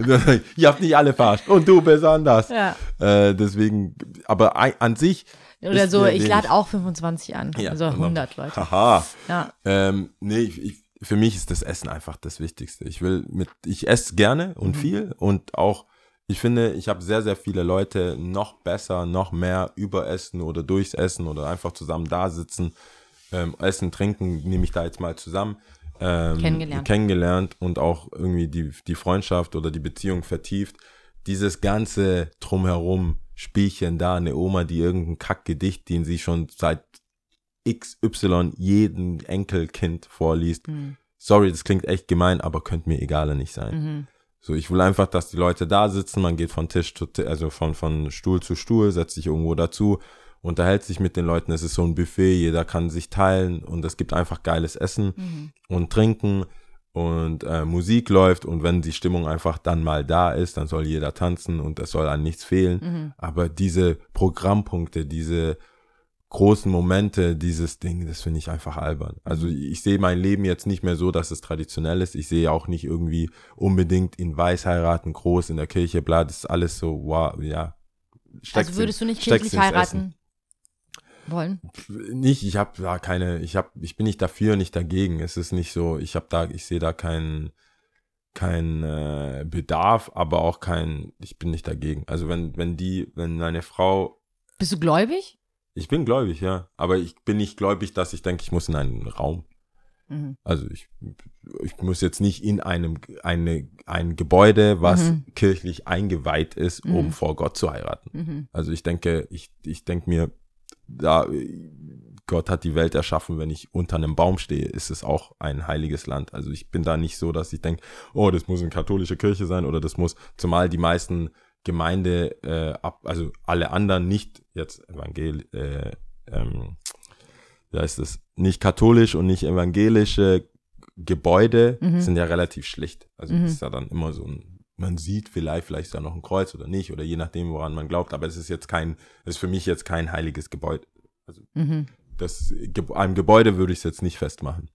ihr habt nicht alle verarscht. Und du besonders. ja. Äh, deswegen, aber an sich. Oder so, ich lade auch 25 an. Ja, also genau. 100 Leute. Haha. Ja. Ähm, nee, ich, ich, für mich ist das Essen einfach das Wichtigste. Ich will mit, ich esse gerne und Mhm. viel und auch, ich finde, ich habe sehr, sehr viele Leute noch besser, noch mehr über Essen oder durchs Essen oder einfach zusammen da sitzen. Ähm, Essen, Trinken nehme ich da jetzt mal zusammen. Ähm, Kennengelernt. Kennengelernt und auch irgendwie die, die Freundschaft oder die Beziehung vertieft. Dieses ganze Drumherum, Spielchen da, eine Oma, die irgendein Kackgedicht, den sie schon seit XY jedem Enkelkind vorliest. Mhm. Sorry, das klingt echt gemein, aber könnte mir egaler nicht sein. Mhm. So, ich will einfach, dass die Leute da sitzen, man geht von Tisch zu Tisch, also von, von Stuhl zu Stuhl, setzt sich irgendwo dazu, unterhält sich mit den Leuten. Es ist so ein Buffet, jeder kann sich teilen und es gibt einfach geiles Essen Mhm. und Trinken und äh, Musik läuft und wenn die Stimmung einfach dann mal da ist, dann soll jeder tanzen und es soll an nichts fehlen. Mhm. Aber diese Programmpunkte, diese großen Momente, dieses Ding, das finde ich einfach albern. Also ich sehe mein Leben jetzt nicht mehr so, dass es traditionell ist. Ich sehe auch nicht irgendwie unbedingt in Weiß heiraten, groß in der Kirche, bla, das ist alles so, wow, ja. Steck's Also würdest du nicht kirchlich heiraten wollen? in- Nicht, ich habe da keine, ich habe, ich bin nicht dafür, nicht dagegen. Es ist nicht so, ich habe da, ich sehe da keinen kein äh, Bedarf, aber auch kein, ich bin nicht dagegen. Also wenn, wenn die, wenn eine Frau Bist du gläubig? Ich bin gläubig, ja. Aber ich bin nicht gläubig, dass ich denke, ich muss in einen Raum. Mhm. Also ich, ich muss jetzt nicht in einem eine ein Gebäude, was Mhm. kirchlich eingeweiht ist, um Mhm. vor Gott zu heiraten. Mhm. Also ich denke, ich, ich denke mir, da Gott hat die Welt erschaffen, wenn ich unter einem Baum stehe, ist es auch ein heiliges Land. Also ich bin da nicht so, dass ich denke, oh, das muss eine katholische Kirche sein oder das muss, zumal die meisten Gemeinde, äh, ab, also alle anderen nicht jetzt evangel, äh, ähm, wie heißt es, nicht katholisch und nicht evangelische Gebäude Mhm. sind ja relativ schlicht. Also Mhm. es ist ja dann immer so ein, man sieht vielleicht, vielleicht ist da noch ein Kreuz oder nicht, oder je nachdem, woran man glaubt, aber es ist jetzt kein, es ist für mich jetzt kein heiliges Gebäude. Mhm. Das, einem Gebäude würde ich es jetzt nicht festmachen.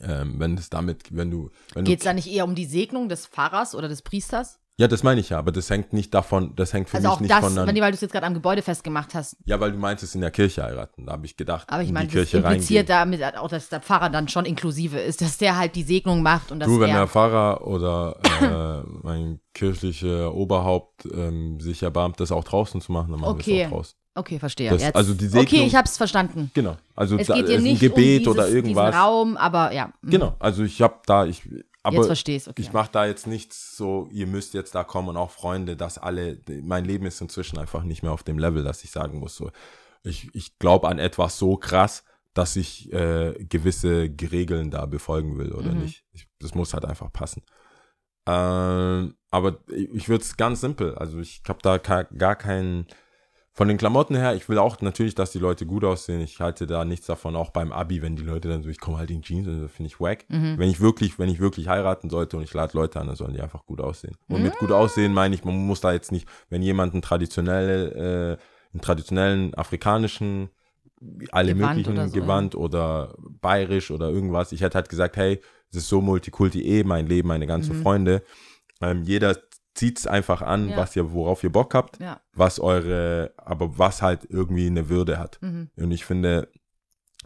Ähm, wenn es damit, wenn du, wenn Geht es da nicht eher um die Segnung des Pfarrers oder des Priesters? Ja, das meine ich ja, aber das hängt nicht davon, das hängt für Also mich auch nicht das, von, die, weil du es jetzt gerade am Gebäude festgemacht hast. ja, weil du meinst, es in der Kirche heiraten, da habe ich gedacht, Aber ich in meine, die das Kirche impliziert reingehen. damit auch, dass der Pfarrer dann schon inklusive ist, dass der halt die Segnung macht und dass Du, wenn der er. Pfarrer oder äh, mein kirchlicher Oberhaupt ähm, sich erbarmt, das auch draußen zu machen, dann machen wir Okay. es auch draußen. Okay, verstehe. Das- Jetzt. also die Segnung- okay, ich habe es verstanden. Genau. Also Es da- geht dir ist nicht ein Gebet um dieses, oder irgendwas. Raum, aber ja. mhm. Genau. Also ich habe da, ich, aber Jetzt verstehst okay. ich mache da jetzt nichts so, ihr müsst jetzt da kommen und auch Freunde, dass alle, mein Leben ist inzwischen einfach nicht mehr auf dem Level, dass ich sagen muss, so, ich, ich glaube an etwas so krass, dass ich äh, gewisse Regeln da befolgen will oder Mhm. nicht. Ich, das muss halt einfach passen. Ähm, aber ich, ich würde es ganz simpel, also ich habe da gar keinen, von den Klamotten her, ich will auch natürlich, dass die Leute gut aussehen. Ich halte da nichts davon, auch beim Abi, wenn die Leute dann so, ich komme halt in Jeans, und das finde ich wack. Mhm. Wenn ich wirklich, wenn ich wirklich heiraten sollte und ich lade Leute an, dann sollen die einfach gut aussehen. Und mit gut aussehen meine ich, man muss da jetzt nicht, wenn jemand einen traditionelle, äh, einen traditionellen afrikanischen, alle Gewand möglichen oder so, Gewand oder bayerisch oder irgendwas. Ich hätte halt gesagt, hey, es ist so Multikulti eh mein Leben, meine ganzen Mhm. Freunde. Ähm, jeder zieht's einfach an, Ja. was ihr, worauf ihr Bock habt Ja. was eure, aber was halt irgendwie eine Würde hat. Mhm. Und ich finde,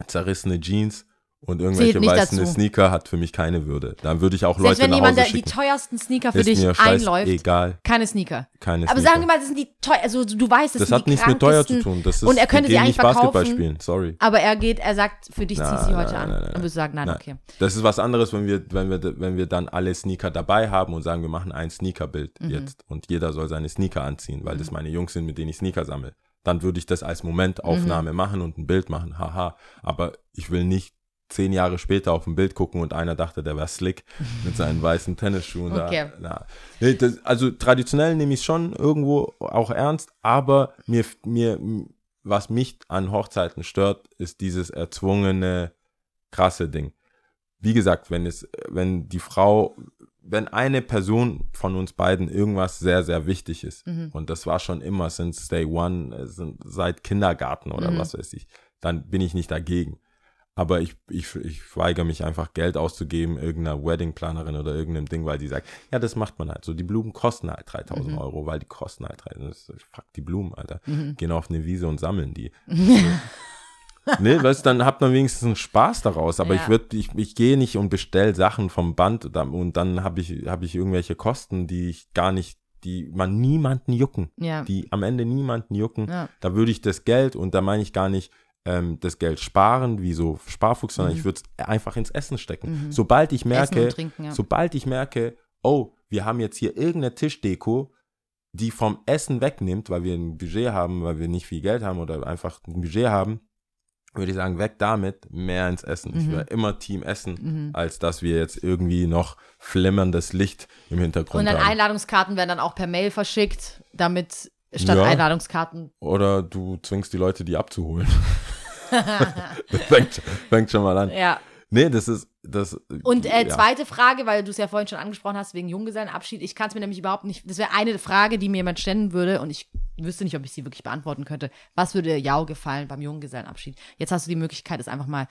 zerrissene Jeans und irgendwelche weißen dazu. Sneaker hat für mich keine Würde. Dann würde ich auch Selbst Leute wenn nach jemand Hause der, die schicken. teuersten Sneaker für ist dich mir einläuft, egal, keine Sneaker. keine Aber Sneaker. sagen wir mal, das sind die teuer, also du weißt, das, das hat nichts mit teuer zu tun. Das ist, Und er könnte sie eigentlich nicht Basketball verkaufen. spielen, sorry. Aber er geht, er sagt, für dich Nein, zieht sie heute nein, an. nein, nein, Dann wirst du sagen, nein, okay. Das ist was anderes, wenn wir, wenn wir, wenn wir dann alle Sneaker dabei haben und sagen, wir machen ein Sneakerbild Mhm. jetzt und jeder soll seine Sneaker anziehen, weil das meine Jungs sind, mit denen ich Sneaker sammle. Dann würde ich das als Momentaufnahme Mhm. machen und ein Bild machen, haha. Aber ich will nicht zehn Jahre später auf ein Bild gucken und einer dachte, der wäre slick mit seinen weißen Tennisschuhen Okay. da. Nee, das, also traditionell nehme ich schon irgendwo auch ernst, aber mir, mir, was mich an Hochzeiten stört, ist dieses erzwungene, krasse Ding. Wie gesagt, wenn es, wenn die Frau, wenn eine Person von uns beiden irgendwas sehr, sehr wichtig ist, Mhm. und das war schon immer since day one, äh, seit Kindergarten oder Mhm. was weiß ich, dann bin ich nicht dagegen. Aber ich, ich, ich weigere mich einfach, Geld auszugeben, irgendeiner Weddingplanerin oder irgendeinem Ding, weil die sagt, ja, das macht man halt. So, die Blumen kosten halt 3000 Mhm. Euro, weil die kosten halt 3000. Das ist- Fuck die Blumen, Alter. Mhm. Gehen auf eine Wiese und sammeln die. ne, weißt du, dann hat man wenigstens einen Spaß daraus. Aber Ja. ich würde, ich, ich gehe nicht und bestell Sachen vom Band und dann- und dann habe ich, habe ich irgendwelche Kosten, die ich gar nicht, die man niemanden jucken Ja. die am Ende niemanden jucken. Ja. Da würde ich das Geld, und da meine ich gar nicht ähm, das Geld sparen, wie so Sparfuchs, sondern Mhm. ich würde es einfach ins Essen stecken. Mhm. Sobald ich merke, trinken, ja. sobald ich merke, oh, wir haben jetzt hier irgendeine Tischdeko, die vom Essen wegnimmt, weil wir ein Budget haben, weil wir nicht viel Geld haben oder einfach ein Budget haben, würde ich sagen, weg damit, mehr ins Essen. Ich Mhm. wäre immer Team Essen, Mhm. als dass wir jetzt irgendwie noch flimmerndes Licht im Hintergrund Und dann haben. Einladungskarten werden dann auch per Mail verschickt, damit statt Ja. Einladungskarten. Oder du zwingst die Leute, die abzuholen. das fängt, fängt schon mal an. Ja. Nee, das ist das. Und äh, ja. zweite Frage, weil du es ja vorhin schon angesprochen hast, wegen Junggesellenabschied. Ich kann es mir nämlich überhaupt nicht. Das wäre eine Frage, die mir jemand stellen würde und ich wüsste nicht, ob ich sie wirklich beantworten könnte. Was würde Jau gefallen beim Junggesellenabschied? Jetzt hast du die Möglichkeit, es einfach mal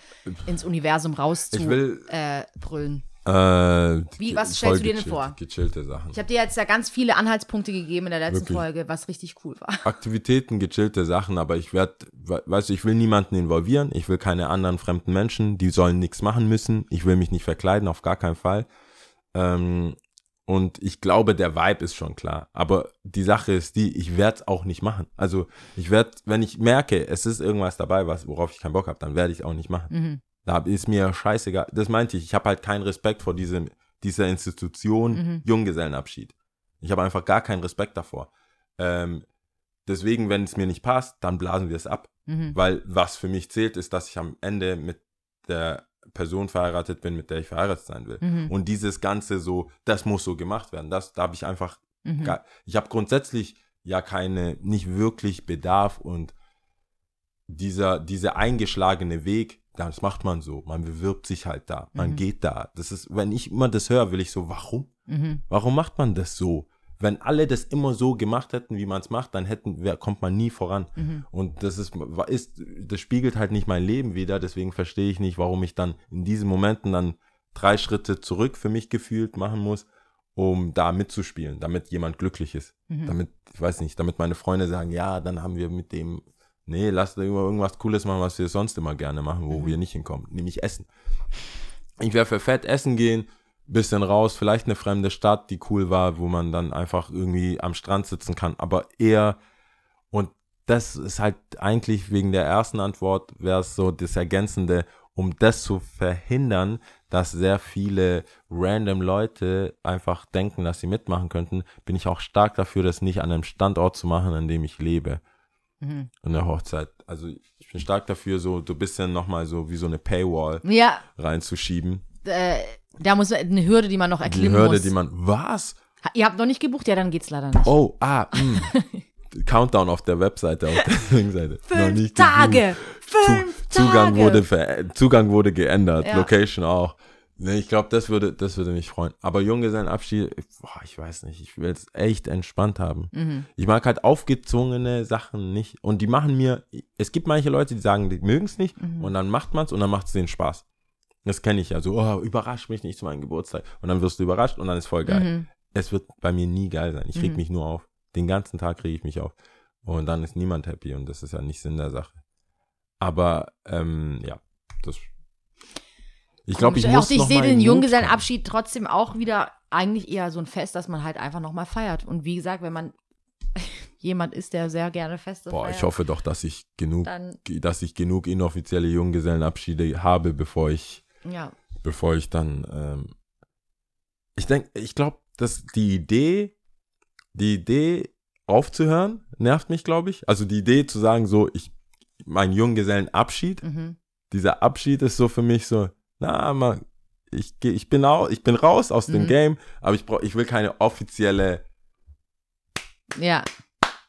ins Universum rauszubrüllen. Äh, brüllen. Äh, Wie, was stellst du dir denn vor? Gechillte Sachen. ich habe dir jetzt ja ganz viele Anhaltspunkte gegeben in der letzten Wirklich? Folge, was richtig cool war. Aktivitäten, gechillte Sachen, aber ich werde, weißt du, ich will niemanden involvieren, ich will keine anderen fremden Menschen, die sollen nichts machen müssen, ich will mich nicht verkleiden, auf gar keinen Fall. Ähm, und ich glaube, der Vibe ist schon klar. Aber die Sache ist die, ich werde es auch nicht machen. Also ich werde, wenn ich merke, es ist irgendwas dabei, was, worauf ich keinen Bock habe, dann werde ich es auch nicht machen. Mhm. Da ist mir scheißegal. Das meinte ich. Ich habe halt keinen Respekt vor diesem, dieser Institution Mhm. Junggesellenabschied. Ich habe einfach gar keinen Respekt davor. Ähm, deswegen, wenn es mir nicht passt, dann blasen wir es ab. Mhm. Weil was für mich zählt, ist, dass ich am Ende mit der Person verheiratet bin, mit der ich verheiratet sein will. Mhm. Und dieses Ganze so, das muss so gemacht werden. Das, da habe ich einfach, Mhm. gar, ich habe grundsätzlich ja keine, nicht wirklich Bedarf und dieser, dieser eingeschlagene Weg, das macht man so. Man bewirbt sich halt da. Man Mhm. geht da. Das ist, wenn ich immer das höre, will ich so, warum? Mhm. Warum macht man das so? Wenn alle das immer so gemacht hätten, wie man es macht, dann hätten, wer, kommt man nie voran. Mhm. Und das ist, ist, das spiegelt halt nicht mein Leben wieder. Deswegen verstehe ich nicht, warum ich dann in diesen Momenten dann drei Schritte zurück für mich gefühlt machen muss, um da mitzuspielen, damit jemand glücklich ist. Mhm. Damit, ich weiß nicht, damit meine Freunde sagen, ja, dann haben wir mit dem, nee, lass da immer irgendwas Cooles machen, was wir sonst immer gerne machen, wo Mhm. wir nicht hinkommen, nämlich Essen. Ich wäre für fett essen gehen, bisschen raus, vielleicht eine fremde Stadt, die cool war, wo man dann einfach irgendwie am Strand sitzen kann, aber eher, und das ist halt eigentlich wegen der ersten Antwort, wäre es so das Ergänzende, um das zu verhindern, dass sehr viele random Leute einfach denken, dass sie mitmachen könnten, bin ich auch stark dafür, das nicht an einem Standort zu machen, an dem ich lebe, Mhm. in der Hochzeit. Also ich bin stark dafür, so so ein bisschen nochmal so wie so eine Paywall Ja, reinzuschieben. äh, da muss eine Hürde, die man noch erklimmen Hürde, muss. die man, was? Ha- Ihr habt noch nicht gebucht? Ja, dann geht's leider nicht. Oh, ah, mh. Countdown auf der Webseite, auf der Linkseite. Fünf Tage! Zu, Fünf Zugang Tage! wurde Zugang wurde geändert, Ja. Location auch. Nee, ich glaube, das würde, das würde mich freuen. Aber Junggesellenabschied, boah, ich weiß nicht, ich will es echt entspannt haben. Mhm. Ich mag halt aufgezwungene Sachen nicht. Und die machen mir, es gibt manche Leute, die sagen, die mögen es nicht. Mhm. Und dann macht man es und dann macht es denen Spaß. Das kenne ich ja. So, oh, überrasch mich nicht zu meinem Geburtstag. Und dann wirst du überrascht und dann ist voll geil. Mhm. Es wird bei mir nie geil sein. Ich reg Mhm. mich nur auf. Den ganzen Tag reg ich mich auf. Und dann ist niemand happy und das ist ja nicht Sinn der Sache. Aber, ähm, ja, das. Ich glaube, ich muss auch ich sehe den Junggesellenabschied trotzdem auch wieder eigentlich eher so ein Fest, dass man halt einfach nochmal feiert. Und wie gesagt, wenn man jemand ist, der sehr gerne Feste. Boah, feiert, ich hoffe doch, dass ich genug, dann, dass ich genug inoffizielle Junggesellenabschiede habe, bevor ich, ja. bevor ich dann, ähm, ich denke, ich glaube, dass die Idee, die Idee aufzuhören, nervt mich, glaube ich. Also die Idee zu sagen, so, ich, mein Junggesellenabschied, Mhm. dieser Abschied ist so für mich so, na, mal, ich, geh- ich, bin, au, ich bin raus aus dem Mhm. Game, aber ich, brauch, ich will keine offizielle, Ja,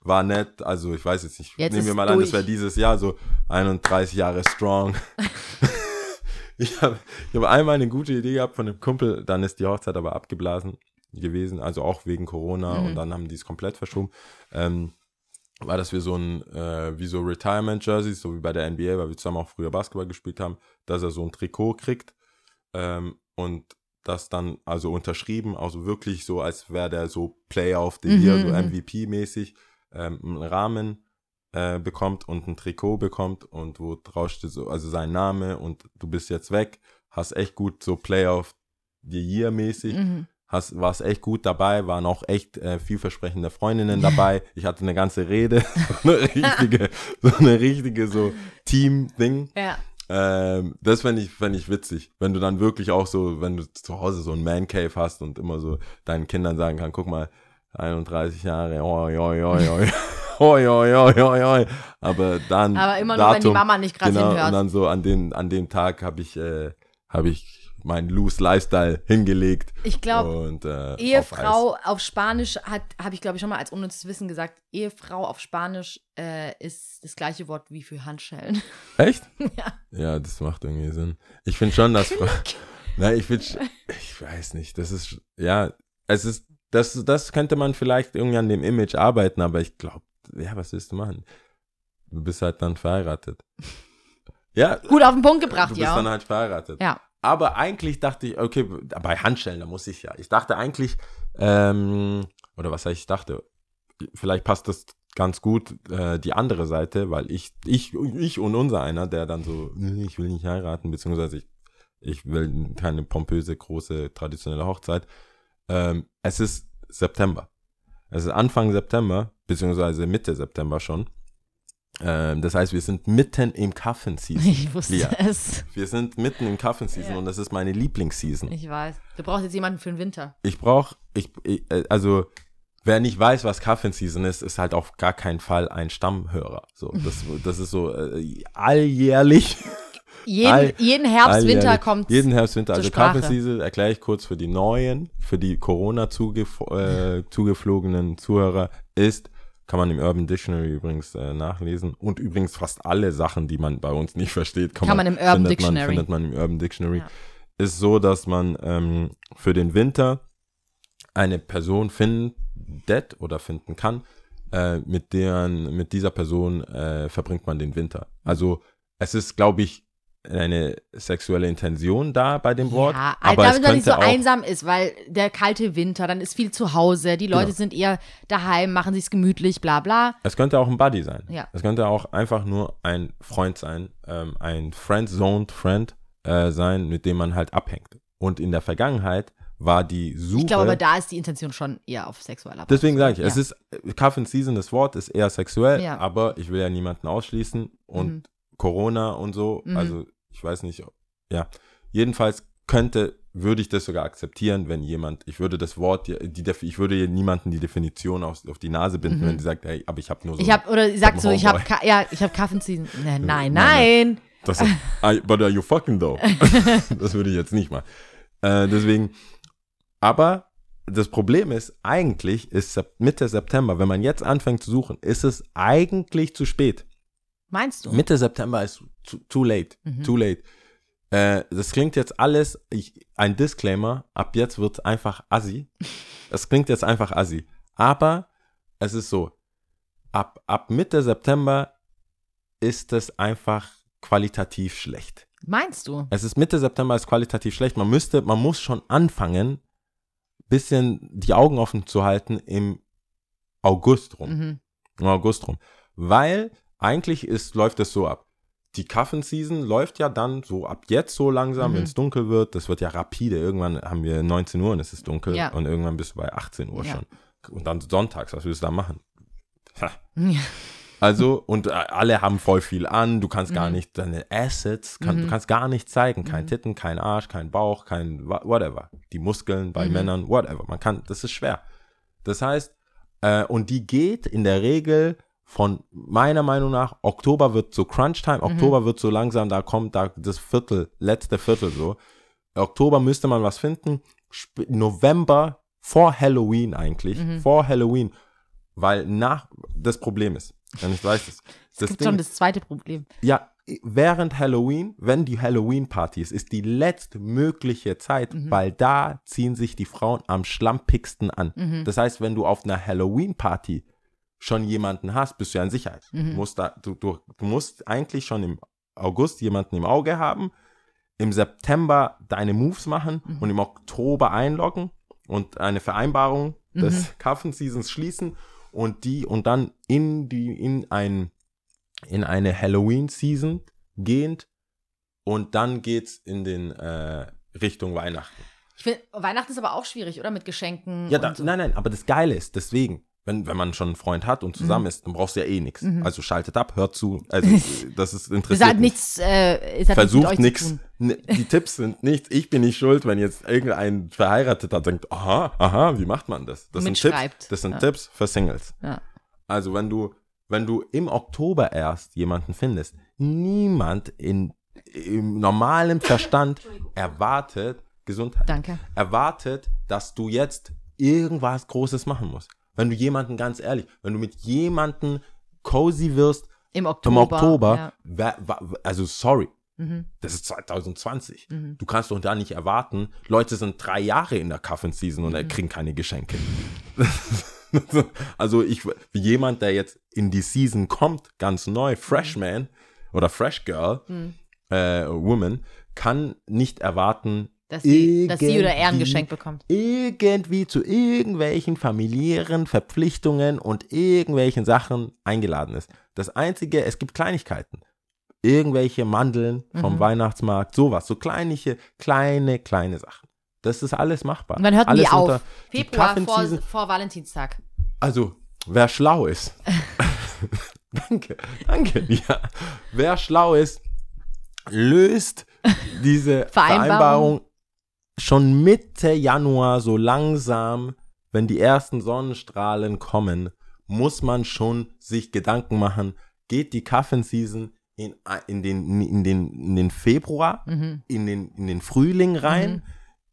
war nett, also ich weiß jetzt nicht, Jetzt nehmen wir mal an, das durch. wäre dieses Jahr so 31 Jahre strong. ich habe hab einmal eine gute Idee gehabt von einem Kumpel, dann ist die Hochzeit aber abgeblasen gewesen, also auch wegen Corona Mhm. und dann haben die es komplett verschoben. Ähm, war, dass wir so ein, äh, wie so Retirement-Jerseys, so wie bei der NBA, weil wir zusammen auch früher Basketball gespielt haben, dass er so ein Trikot kriegt ähm, und das dann also unterschrieben, also wirklich so, als wäre der so Player of the Mhm, Year, so mhm. MVP-mäßig, ähm, einen Rahmen äh, bekommt und ein Trikot bekommt und wo drauf steht so, also sein Name und du bist jetzt weg, hast echt gut so Player of the Year mäßig mhm. Hast, warst echt gut dabei, waren auch echt äh, vielversprechende Freundinnen dabei. Ich hatte eine ganze Rede, so eine richtige, so eine richtige so Team-Ding. ja. Ähm, das fände ich, fänd ich witzig, wenn du dann wirklich auch so, wenn du zu Hause so ein Man-Cave hast und immer so deinen Kindern sagen kann, guck mal, 31 Jahre, oi, oi, oi, oi. Oi, oi, oi, oi, oi. Aber dann. Aber immer nur, wenn die Datum, Mama nicht gerade genau, und hinhört. dann so an dem, an dem Tag habe ich, äh, habe ich meinen Loose Lifestyle hingelegt. Ich glaube, äh, auf Ehefrau Eis. auf, Spanisch hat, habe ich glaube ich schon mal als unnützes Wissen gesagt, Ehefrau auf Spanisch äh, ist das gleiche Wort wie für Handschellen. Echt? ja. Ja, das macht irgendwie Sinn. Ich finde schon, dass. Nein, ich finde. Ich weiß nicht. Das ist. Ja, es ist. Das, das könnte man vielleicht irgendwie an dem Image arbeiten, aber ich glaube, ja, was willst du machen? Du bist halt dann verheiratet. Ja, Gut auf den Punkt gebracht, du bist ja. dann halt verheiratet. ja. Aber eigentlich dachte ich, okay, bei Handschellen, da muss ich ja. Ich dachte eigentlich, ähm, oder was ich dachte, vielleicht passt das ganz gut äh, die andere Seite, weil ich, ich, ich und unser einer, der dann so, "Nee, ich will nicht heiraten, beziehungsweise ich, ich will keine pompöse, große, traditionelle Hochzeit. Ähm, es ist September. Es ist Anfang September, beziehungsweise Mitte September schon. Ähm, das heißt, wir sind mitten im Kaffen-Season. Ich wusste Lia. es. Wir sind mitten im Kaffen-Season Ja. und das ist meine Lieblingsseason. Ich weiß. Du brauchst jetzt jemanden für den Winter. Ich brauche, ich, ich, äh, also wer nicht weiß, was Kaffen-Season ist, ist halt auf gar keinen Fall ein Stammhörer. So, das, das ist so äh, alljährlich. Jeden, All- jeden Herbst, alljährlich. Winter kommt. Jeden Herbst, Winter. Also Sprache. Kaffen-Season erkläre ich kurz für die neuen, für die Corona zugef äh, zugeflogenen Zuhörer ist, kann man im Urban Dictionary übrigens äh, nachlesen und übrigens fast alle Sachen, die man bei uns nicht versteht, kann, Kann man im Urban findet Dictionary. Man, findet man im Urban Dictionary. Ja. Ist so, dass man ähm, für den Winter eine Person findet oder finden kann, äh, mit deren, mit dieser Person äh, verbringt man den Winter. Also es ist, glaube ich, eine sexuelle Intention da bei dem Wort. Ja, aber damit es man nicht so einsam ist, weil der kalte Winter, dann ist viel zu Hause, die Leute Genau. sind eher daheim, machen sich's gemütlich, bla bla. es könnte auch ein Buddy sein. Ja. Es könnte auch einfach nur ein Freund sein, ähm, ein friend-zoned Friend äh, sein, mit dem man halt abhängt. Und in der Vergangenheit war die Suche. Ich glaube aber, da ist die Intention schon eher auf sexueller Basis. Deswegen sage ich, es Ja. ist Cuff and Season, das Wort ist eher sexuell, Ja. aber ich will ja niemanden ausschließen und Mhm. Corona und so, Mhm. also ich weiß nicht, ja. Jedenfalls könnte, würde ich das sogar akzeptieren, wenn jemand, ich würde das Wort, die, ich würde niemanden die Definition auf, auf die Nase binden, wenn die sagt, hey, aber ich habe nur so. Mhm. Ich habe oder sie sagt so, ich habe ja, ich habe Kaffeeziehen. Nein, nein, Nein. Das ist, I, but are you fucking though? das würde ich jetzt nicht mal. Äh, deswegen, aber das Problem ist, eigentlich ist Mitte September, wenn man jetzt anfängt zu suchen, ist es eigentlich zu spät. Meinst du? Mitte September ist too, too late. Mhm. Too late. Äh, das klingt jetzt alles, ich, ein Disclaimer, ab jetzt wird einfach assi. Das klingt jetzt einfach assi. Aber es ist so, ab, ab Mitte September ist es einfach qualitativ schlecht. Meinst du? Es ist Mitte September ist qualitativ schlecht. Man müsste, man muss schon anfangen, bisschen die Augen offen zu halten im August rum Mhm. im August rum. Weil eigentlich ist, läuft es so ab. Die Kaffen-Season läuft ja dann so ab jetzt so langsam, Mhm. wenn es dunkel wird. Das wird ja rapide. Irgendwann haben wir 19 Uhr und es ist dunkel Ja. und irgendwann bist du bei 18 Uhr Ja. schon. Und dann sonntags, was willst du da machen? Ha. Ja. Also, und äh, alle haben voll viel an. Du kannst gar Mhm. nicht deine Assets, kann, du Mhm. kannst gar nichts zeigen. Kein Mhm. Titten, kein Arsch, kein Bauch, kein whatever. Die Muskeln bei Mhm. Männern, whatever. Man kann, das ist schwer. Das heißt, äh, und die geht in der Regel von meiner Meinung nach, Oktober wird so Crunch-Time, Oktober wird so langsam, da kommt da das Viertel, letzte Viertel so. Oktober müsste man was finden. Sp November vor Halloween eigentlich, Mhm. vor Halloween, weil nach, das Problem ist, wenn ich weiß das, Es das gibt Ding, schon das zweite Problem. ja, während Halloween, wenn die Halloween-Party ist, ist die letztmögliche Zeit, Mhm. weil da ziehen sich die Frauen am schlampigsten an. Mhm. Das heißt, wenn du auf einer Halloween-Party schon jemanden hast, bist du ja in Sicherheit. Mhm. Du, musst da, du, du, du musst eigentlich schon im August jemanden im Auge haben, im September deine Moves machen Mhm. und im Oktober einloggen und eine Vereinbarung Mhm. des Kaffen-Seasons schließen und die und dann in die in ein in eine Halloween-Season gehend und dann geht's in den äh, Richtung Weihnachten. Ich finde, Weihnachten ist aber auch schwierig, oder? Mit Geschenken. Ja, da, so. nein, nein, aber das Geile ist, deswegen, wenn, wenn man schon einen Freund hat und zusammen ist, dann brauchst du ja eh nichts. Mhm. Also schaltet ab, hört zu. Also, das ist Es interessiert hat mich. nichts, äh, Versucht nichts tun. Die Tipps sind nichts. Ich bin nicht schuld, wenn jetzt irgendein Verheirateter denkt, aha, aha, wie macht man das? Das sind Tipps, das sind Ja. Tipps für Singles. Ja. Also wenn du, wenn du im Oktober erst jemanden findest, niemand in, im normalen Verstand erwartet, Gesundheit, Danke. erwartet, dass du jetzt irgendwas Großes machen musst. Wenn du jemanden, ganz ehrlich, wenn du mit jemanden cozy wirst Im im Oktober. Oktober, Ja. also sorry, Mhm. das ist 2020. Mhm. Du kannst doch da nicht erwarten, Leute sind drei Jahre in der Cuffin-Season und Mhm. kriegen keine Geschenke. also ich, wie jemand, der jetzt in die Season kommt, ganz neu, Freshman oder Fresh Girl, Mhm. äh, Woman, kann nicht erwarten, Dass sie, dass sie oder er ein Geschenk bekommt. irgendwie zu irgendwelchen familiären Verpflichtungen und irgendwelchen Sachen eingeladen ist. Das Einzige, es gibt Kleinigkeiten. Irgendwelche Mandeln vom Mhm. Weihnachtsmarkt, sowas. So kleinliche, kleine, kleine Sachen. Das ist alles machbar. Und dann hört alles die auf. unter- die Februar vor, vor Valentinstag. Also, wer schlau ist, Danke, danke. Ja. Wer schlau ist, löst diese Vereinbarung. Vereinbarung schon Mitte Januar so langsam, wenn die ersten Sonnenstrahlen kommen, muss man schon sich Gedanken machen, geht die Kaffenseason in, in, den, in, den, in den Februar, Mhm. in den, in den Frühling rein,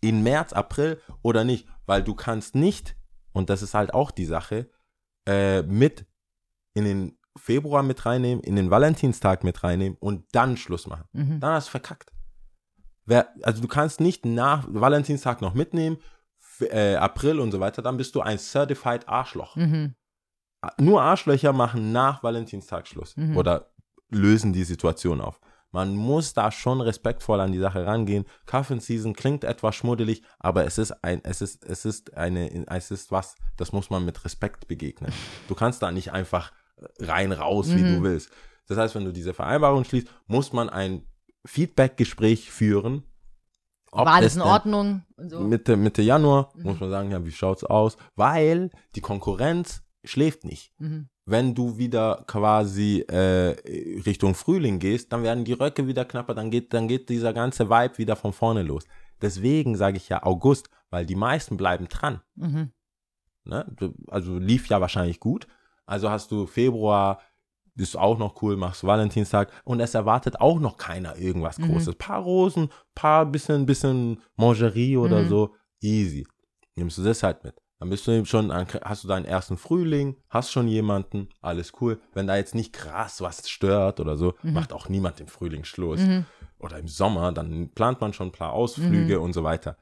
in März, April oder nicht, weil du kannst nicht, und das ist halt auch die Sache, äh, mit in den Februar mit reinnehmen, in den Valentinstag mit reinnehmen und dann Schluss machen. Mhm. Dann hast du verkackt. Wer, also du kannst nicht nach Valentinstag noch mitnehmen, äh, April und so weiter, dann bist du ein Certified Arschloch. Mhm. Nur Arschlöcher machen nach Valentinstag Schluss Mhm. oder lösen die Situation auf. Man muss da schon respektvoll an die Sache rangehen. Coffin Season klingt etwas schmuddelig, aber es ist ein, es ist, es ist eine, es ist was, das muss man mit Respekt begegnen. Du kannst da nicht einfach rein raus, wie Mhm. du willst. Das heißt, wenn du diese Vereinbarung schließt, muss man ein Feedback-Gespräch führen. ob War alles in Ordnung und so? Mitte, Mitte Januar Mhm. muss man sagen, ja, wie schaut's aus? Weil die Konkurrenz schläft nicht. Mhm. Wenn du wieder quasi äh, Richtung Frühling gehst, dann werden die Röcke wieder knapper, dann geht, dann geht dieser ganze Vibe wieder von vorne los. Deswegen sage ich ja August, weil die meisten bleiben dran. Mhm. Ne? Also lief ja wahrscheinlich gut. Also hast du Februar, ist auch noch cool, machst Valentinstag und es erwartet auch noch keiner irgendwas Mhm. Großes. Paar Rosen, paar bisschen, bisschen Mangerie oder Mhm. so. Easy. Nimmst du das halt mit. Dann bist du eben schon, hast du deinen ersten Frühling, hast schon jemanden, alles cool. Wenn da jetzt nicht krass was stört oder so, Mhm. macht auch niemand im Frühling Schluss. Mhm. Oder im Sommer, dann plant man schon ein paar Ausflüge und so weiter.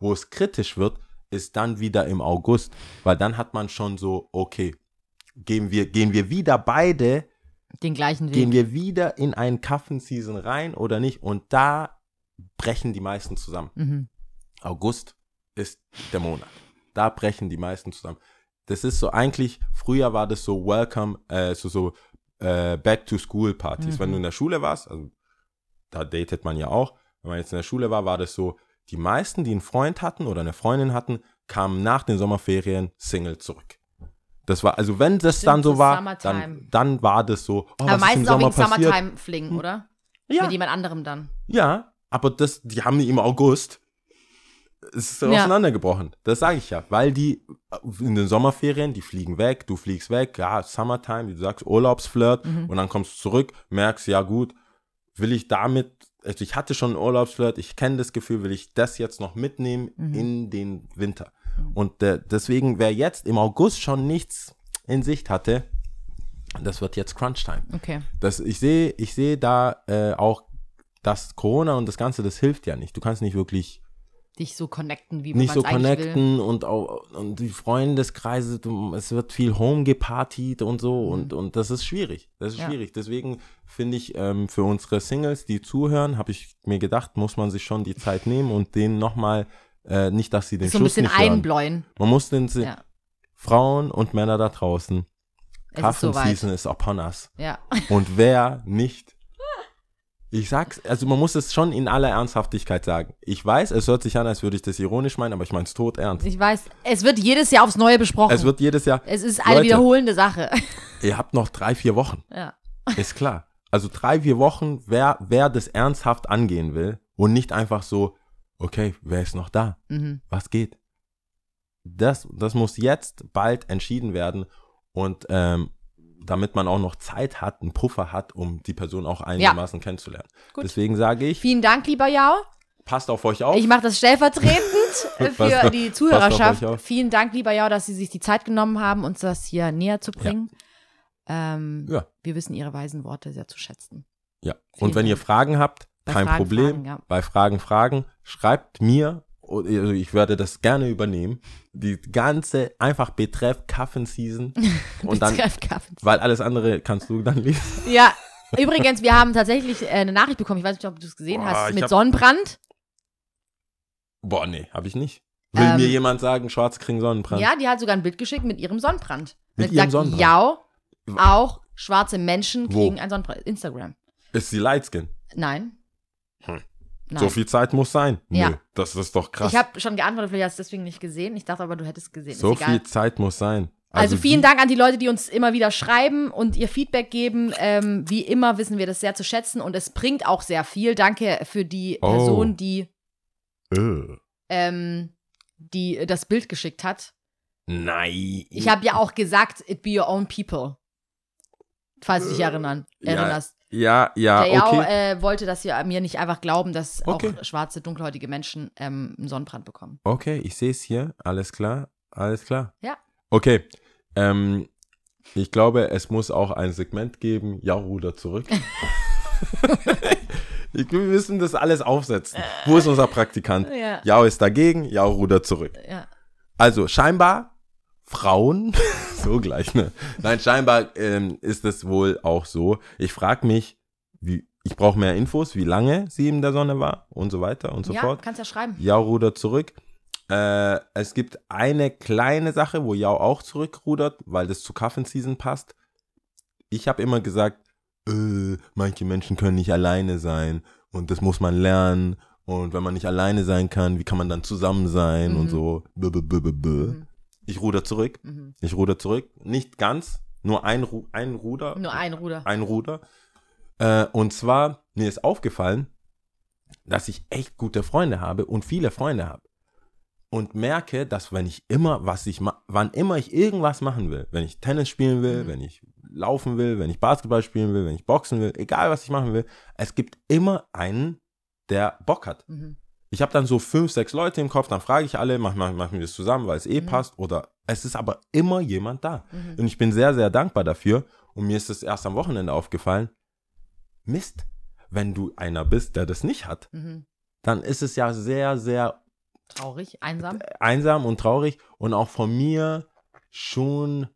Wo es kritisch wird, ist dann wieder im August, weil dann hat man schon so, okay, gehen wir, gehen wir wieder beide, Den gleichen Weg. gehen wir wieder in einen Kaffenseason rein oder nicht? Und da brechen die meisten zusammen. mhm. August ist der Monat. Da brechen die meisten zusammen. Das ist so eigentlich, früher war das so Welcome, äh, so, so äh, Back-to-School-Partys. Mhm. Wenn du in der Schule warst, also da datet man ja auch, wenn man jetzt in der Schule war, war das so, die meisten, die einen Freund hatten oder eine Freundin hatten, kamen nach den Sommerferien Single zurück. Das war, also wenn das Stimmt, dann so war, Summertime. dann, dann war das so, oh, Aber meistens auch wegen passiert? Summertime-Flingen, oder? Ja, Mit jemand anderem dann. ja, aber das, die haben die im August. Es ist Ja. auseinandergebrochen. Das sage ich ja. Weil die in den Sommerferien, die fliegen weg, du fliegst weg, ja, Summertime, wie du sagst, Urlaubsflirt Mhm. und dann kommst du zurück, merkst, ja gut, will ich damit, also ich hatte schon einen Urlaubsflirt, ich kenne das Gefühl, will ich das jetzt noch mitnehmen Mhm. in den Winter. Und äh, deswegen, wer jetzt im August schon nichts in Sicht hatte, das wird jetzt Crunch-Time Okay. das, ich sehe, ich sehe da äh, auch, dass Corona und das Ganze, das hilft ja nicht. Du kannst nicht wirklich Dich so connecten, wie nicht man so es eigentlich will. connecten und auch und die Freundeskreise, du, es wird viel home gepartied und so und, und das ist schwierig. Das ist Mhm. Ja. schwierig. Deswegen finde ich, ähm, für unsere Singles, die zuhören, habe ich mir gedacht, muss man sich schon die Zeit nehmen und denen nochmal, äh, nicht, dass sie den So ein Schuss bisschen nicht hören. einbläuen. Man muss den Ja. Frauen und Männer da draußen, Kaffen soweit. Season is upon us. Ja. Und wer nicht? Ich sag's, also man muss es schon in aller Ernsthaftigkeit sagen. Ich weiß, es hört sich an, als würde ich das ironisch meinen, aber ich meine es tot ernst. Ich weiß, es wird jedes Jahr aufs Neue besprochen. Es wird jedes Jahr. es ist eine Leute. wiederholende Sache. Ihr habt noch drei, vier Wochen. ja. Ist klar. Also drei, vier Wochen, wer, wer das ernsthaft angehen will und nicht einfach so, okay, wer ist noch da? Mhm. Was geht? Das, das muss jetzt bald entschieden werden und ähm, damit man auch noch Zeit hat, einen Puffer hat, um die Person auch einigermaßen kennenzulernen. Gut. Deswegen sage ich, Vielen Dank, lieber Jao. passt auf euch auf. Ich mache das stellvertretend für die Zuhörerschaft. Vielen Dank, lieber Jao, dass Sie sich die Zeit genommen haben, uns das hier näher zu bringen. Ähm, Ja. Wir wissen Ihre weisen Worte sehr zu schätzen. Ja. Vielen Und wenn ihr Dank. Fragen habt, Bei kein Fragen, Problem. Fragen, ja. Bei Fragen, Fragen, schreibt mir, also ich werde das gerne übernehmen. Die ganze einfach betreff Kaffen-Season. Und dann, weil alles andere kannst du dann lesen. Ja, übrigens, wir haben tatsächlich äh, eine Nachricht bekommen, ich weiß nicht, ob du es gesehen Boah, hast, mit hab- Sonnenbrand. Boah, nee, habe ich nicht. Will Ähm, mir jemand sagen, Schwarze kriegen Sonnenbrand? Ja, die hat sogar ein Bild geschickt mit ihrem Sonnenbrand. Mit Und ihrem sagt, Sonnenbrand? Ja, auch schwarze Menschen Wo? kriegen einen Sonnenbrand. Instagram. Ist sie Lightskin? Nein. Hm. Nein. So viel Zeit muss sein. Ja. Nö, das ist doch krass. Ich habe schon geantwortet, vielleicht hast du es deswegen nicht gesehen. Ich dachte aber, du hättest gesehen. so viel Zeit muss sein. Also, vielen die- Dank an die Leute, die uns immer wieder schreiben und ihr Feedback geben. Ähm, wie immer wissen wir das sehr zu schätzen und es bringt auch sehr viel. Danke für die Oh. Person, die, Äh. ähm, die das Bild geschickt hat. Nein. Ich habe ja auch gesagt, it be your own people. Falls du dich erinnern, Ja, erinnerst. Ja, ja, Der Yao okay. äh, wollte, dass wir mir nicht einfach glauben, dass Okay. auch schwarze, dunkelhäutige Menschen ähm, einen Sonnenbrand bekommen. Okay, ich sehe es hier. Alles klar. Alles klar. Ja. Okay. Ähm, ich glaube, es muss auch ein Segment geben. Ja, Ruder zurück. ich, wir müssen das alles aufsetzen. Wo ist unser Praktikant? Ja. Jao ist dagegen, Jao Ruder zurück. Ja. Also scheinbar Frauen, so gleich, ne? Nein, scheinbar ähm, ist es wohl auch so. Ich frage mich, wie, ich brauche mehr Infos, wie lange sie in der Sonne war und so weiter und so ja, fort. kannst ja schreiben. Yao rudert zurück. Äh, es gibt eine kleine Sache, wo Yao auch zurückrudert, weil das zu Kaffen-Season passt. Ich habe immer gesagt, äh, manche Menschen können nicht alleine sein und das muss man lernen. Und wenn man nicht alleine sein kann, wie kann man dann zusammen sein Mhm. und so. Bö, bö, bö, bö, bö. Mhm. Ich ruder zurück. Mhm. Ich ruder zurück. Nicht ganz, nur ein, Ru ein Ruder Nur ein Ruder. ein Ruder. Äh, und zwar, mir ist aufgefallen, dass ich echt gute Freunde habe und viele Freunde habe. Und merke, dass wenn ich immer, was ich wann immer ich irgendwas machen will, wenn ich Tennis spielen will, Mhm. wenn ich laufen will, wenn ich Basketball spielen will, wenn ich boxen will, egal was ich machen will, es gibt immer einen, der Bock hat. Mhm. Ich habe dann so fünf, sechs Leute im Kopf, dann frage ich alle, machen mach, machen wir das zusammen, weil es eh Mhm. passt. Oder es ist aber immer jemand da. Mhm. Und ich bin sehr, sehr dankbar dafür. Und mir ist es erst am Wochenende aufgefallen. Mist, wenn du einer bist, der das nicht hat, Mhm. dann ist es ja sehr, sehr Traurig, einsam. einsam und traurig und auch von mir schon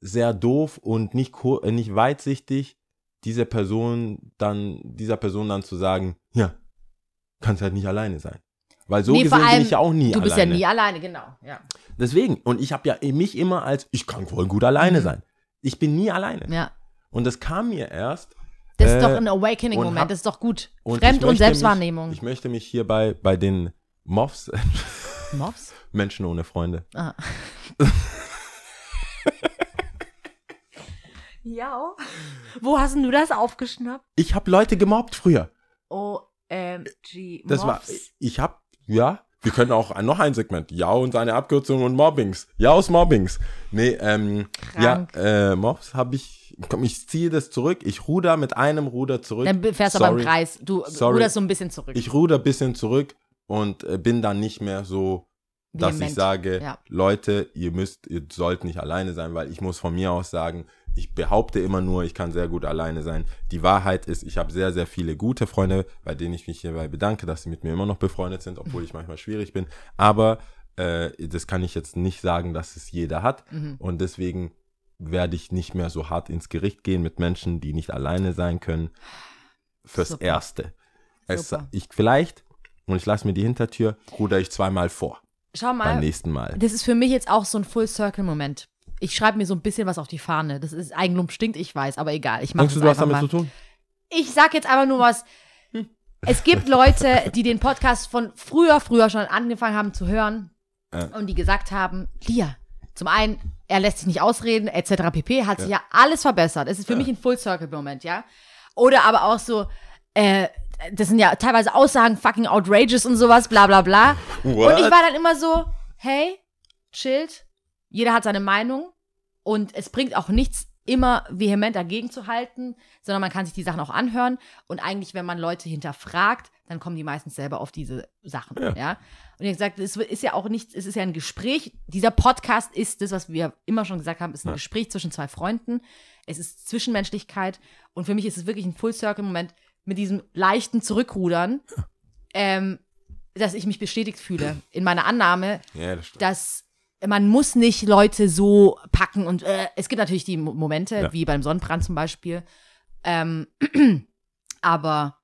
sehr doof und nicht, äh, nicht weitsichtig, diese Person dann, dieser Person dann zu sagen, ja, kannst halt nicht alleine sein. Weil so Nee, gesehen bin allem, ich ja auch nie Du bist alleine. ja nie alleine, genau. Ja. Deswegen, und ich habe ja mich immer als, ich kann voll gut alleine Mhm. sein. Ich bin nie alleine. ja. Und das kam mir erst. Das ist Äh, doch ein und Awakening-Moment, das ist doch gut. und Fremd- und Selbstwahrnehmung. Mich, ich möchte mich hierbei bei den Moffs, Mops? Menschen ohne Freunde, Ah. ja. Wo hast denn du das aufgeschnappt? ich habe Leute gemobbt früher. OMG. Das war, ich habe, ja, wir können auch noch ein Segment. Ja und seine Abkürzung und Mobbings. Ja aus Mobbings. Nee, ähm, Krank. ja, äh, Mobs habe ich, komm, ich ziehe das zurück. Ich ruder mit einem Ruder zurück. Dann fährst du aber im. Kreis. Du Sorry. ruderst so ein bisschen zurück. Ich ruder ein bisschen zurück und äh, bin dann nicht mehr so, dass ich Vehement. sage, Ja. Leute, ihr müsst, ihr sollt nicht alleine sein, weil ich muss von mir aus sagen, ich behaupte immer nur, ich kann sehr gut alleine sein. Die Wahrheit ist, ich habe sehr, sehr viele gute Freunde, bei denen ich mich hierbei bedanke, dass sie mit mir immer noch befreundet sind, obwohl ich manchmal schwierig bin. Aber äh, das kann ich jetzt nicht sagen, dass es jeder hat. Mhm. Und deswegen werde ich nicht mehr so hart ins Gericht gehen mit Menschen, die nicht alleine sein können. Fürs Super. Erste. Es, Super. ich vielleicht, und ich lasse mir die Hintertür, ruder ich zweimal vor Schau beim mal, nächsten Mal. das ist für mich jetzt auch so ein Full-Circle-Moment. Ich schreibe mir so ein bisschen was auf die Fahne. Das ist Eigenlob stinkt, ich weiß, aber egal. Ich mache Denkst du, du hast damit mal. zu tun? Ich sag jetzt einfach nur was. Es gibt Leute, die den Podcast von früher, früher schon angefangen haben zu hören Ja. und die gesagt haben, Lia, zum einen, er lässt sich nicht ausreden, etc. pp. Hat sich ja alles verbessert. Es ist für Ja. mich ein Full-Circle-Moment, ja. Oder aber auch so, äh, das sind ja teilweise Aussagen fucking outrageous und sowas, bla bla bla. What? Und ich war dann immer so, hey, chillt, jeder hat seine Meinung und es bringt auch nichts, immer vehement dagegen zu halten, sondern man kann sich die Sachen auch anhören und eigentlich, wenn man Leute hinterfragt, dann kommen die meistens selber auf diese Sachen, ja. Ja. Und ich gesagt, es ist ja auch nichts, es ist ja ein Gespräch. Dieser Podcast ist das, was wir immer schon gesagt haben, ist ein Ja. Gespräch zwischen zwei Freunden. Es ist Zwischenmenschlichkeit und für mich ist es wirklich ein Full-Circle-Moment mit diesem leichten Zurückrudern, ähm, dass ich mich bestätigt fühle in meiner Annahme, ja, das dass man muss nicht Leute so packen und äh, es gibt natürlich die Mo- Momente, Ja. wie beim Sonnenbrand zum Beispiel, ähm, aber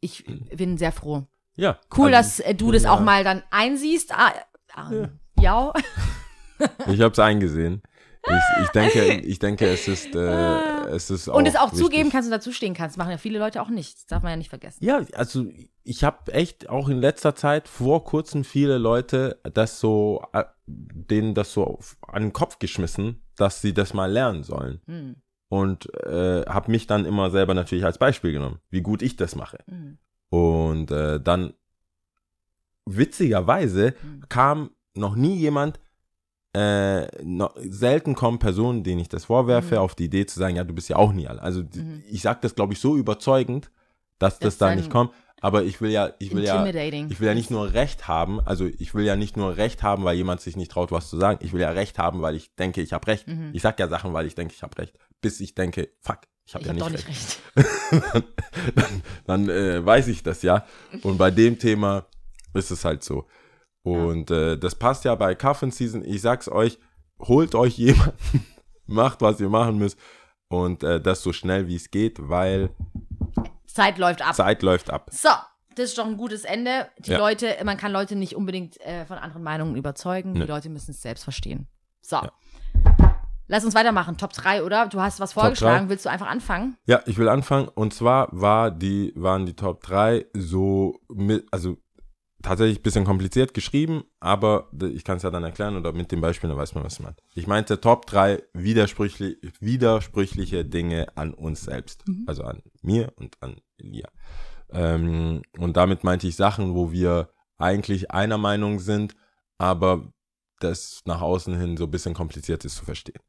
ich bin sehr froh. ja. Cool, also, dass äh, du das ja. auch mal dann einsiehst. Ah, ah, ja. Ich habe es eingesehen. Ich, ich denke, ich denke, es ist, äh, es ist auch Und es auch wichtig. zugeben kannst und dazu stehen kannst. Machen ja viele Leute auch nicht. Das darf man ja nicht vergessen. Ja, also ich habe echt auch in letzter Zeit vor kurzem viele Leute das so, äh, denen das so an den Kopf geschmissen, dass sie das mal lernen sollen. Hm. Und äh, habe mich dann immer selber natürlich als Beispiel genommen, wie gut ich das mache. Hm. Und äh, dann witzigerweise Hm. kam noch nie jemand, äh, noch, selten kommen Personen, denen ich das vorwerfe, Mhm. auf die Idee zu sagen, ja, du bist ja auch nie alle. Also Mhm. ich sage das, glaube ich, so überzeugend, dass das Das da nicht kommt. Aber ich will ja, ich will ja, ich will ja nicht nur Recht haben, also ich will ja nicht nur Recht haben, weil jemand sich nicht traut, was zu sagen. Ich will ja Recht haben, weil ich denke, ich habe Recht. Mhm. Ich sag ja Sachen, weil ich denke, ich habe Recht. Bis ich denke, fuck, ich habe Ich ja hab nicht doch recht nicht recht. dann, dann äh, weiß ich das ja. Und bei dem Thema ist es halt so. Und äh, das passt ja bei Coffin Season. Ich sag's euch, holt euch jemanden, macht, was ihr machen müsst. Und äh, das so schnell wie es geht, weil Zeit läuft ab. Zeit läuft ab. So, das ist doch ein gutes Ende. Die Ja. Leute, man kann Leute nicht unbedingt äh, von anderen Meinungen überzeugen. Nee. Die Leute müssen es selbst verstehen. So. Ja. Lass uns weitermachen. Top 3, oder? Du hast was vorgeschlagen. Willst du einfach anfangen? Ja, ich will anfangen. Und zwar war die, waren die Top 3 so mit, also tatsächlich ein bisschen kompliziert geschrieben, aber ich kann es ja dann erklären oder mit dem Beispiel, dann weiß man, was ich meine. Ich meinte Top 3 widersprüchlich, widersprüchliche Dinge an uns selbst. Also an mir und an Elia. Ähm, und damit meinte ich Sachen, wo wir eigentlich einer Meinung sind, aber das nach außen hin so ein bisschen kompliziert ist zu verstehen.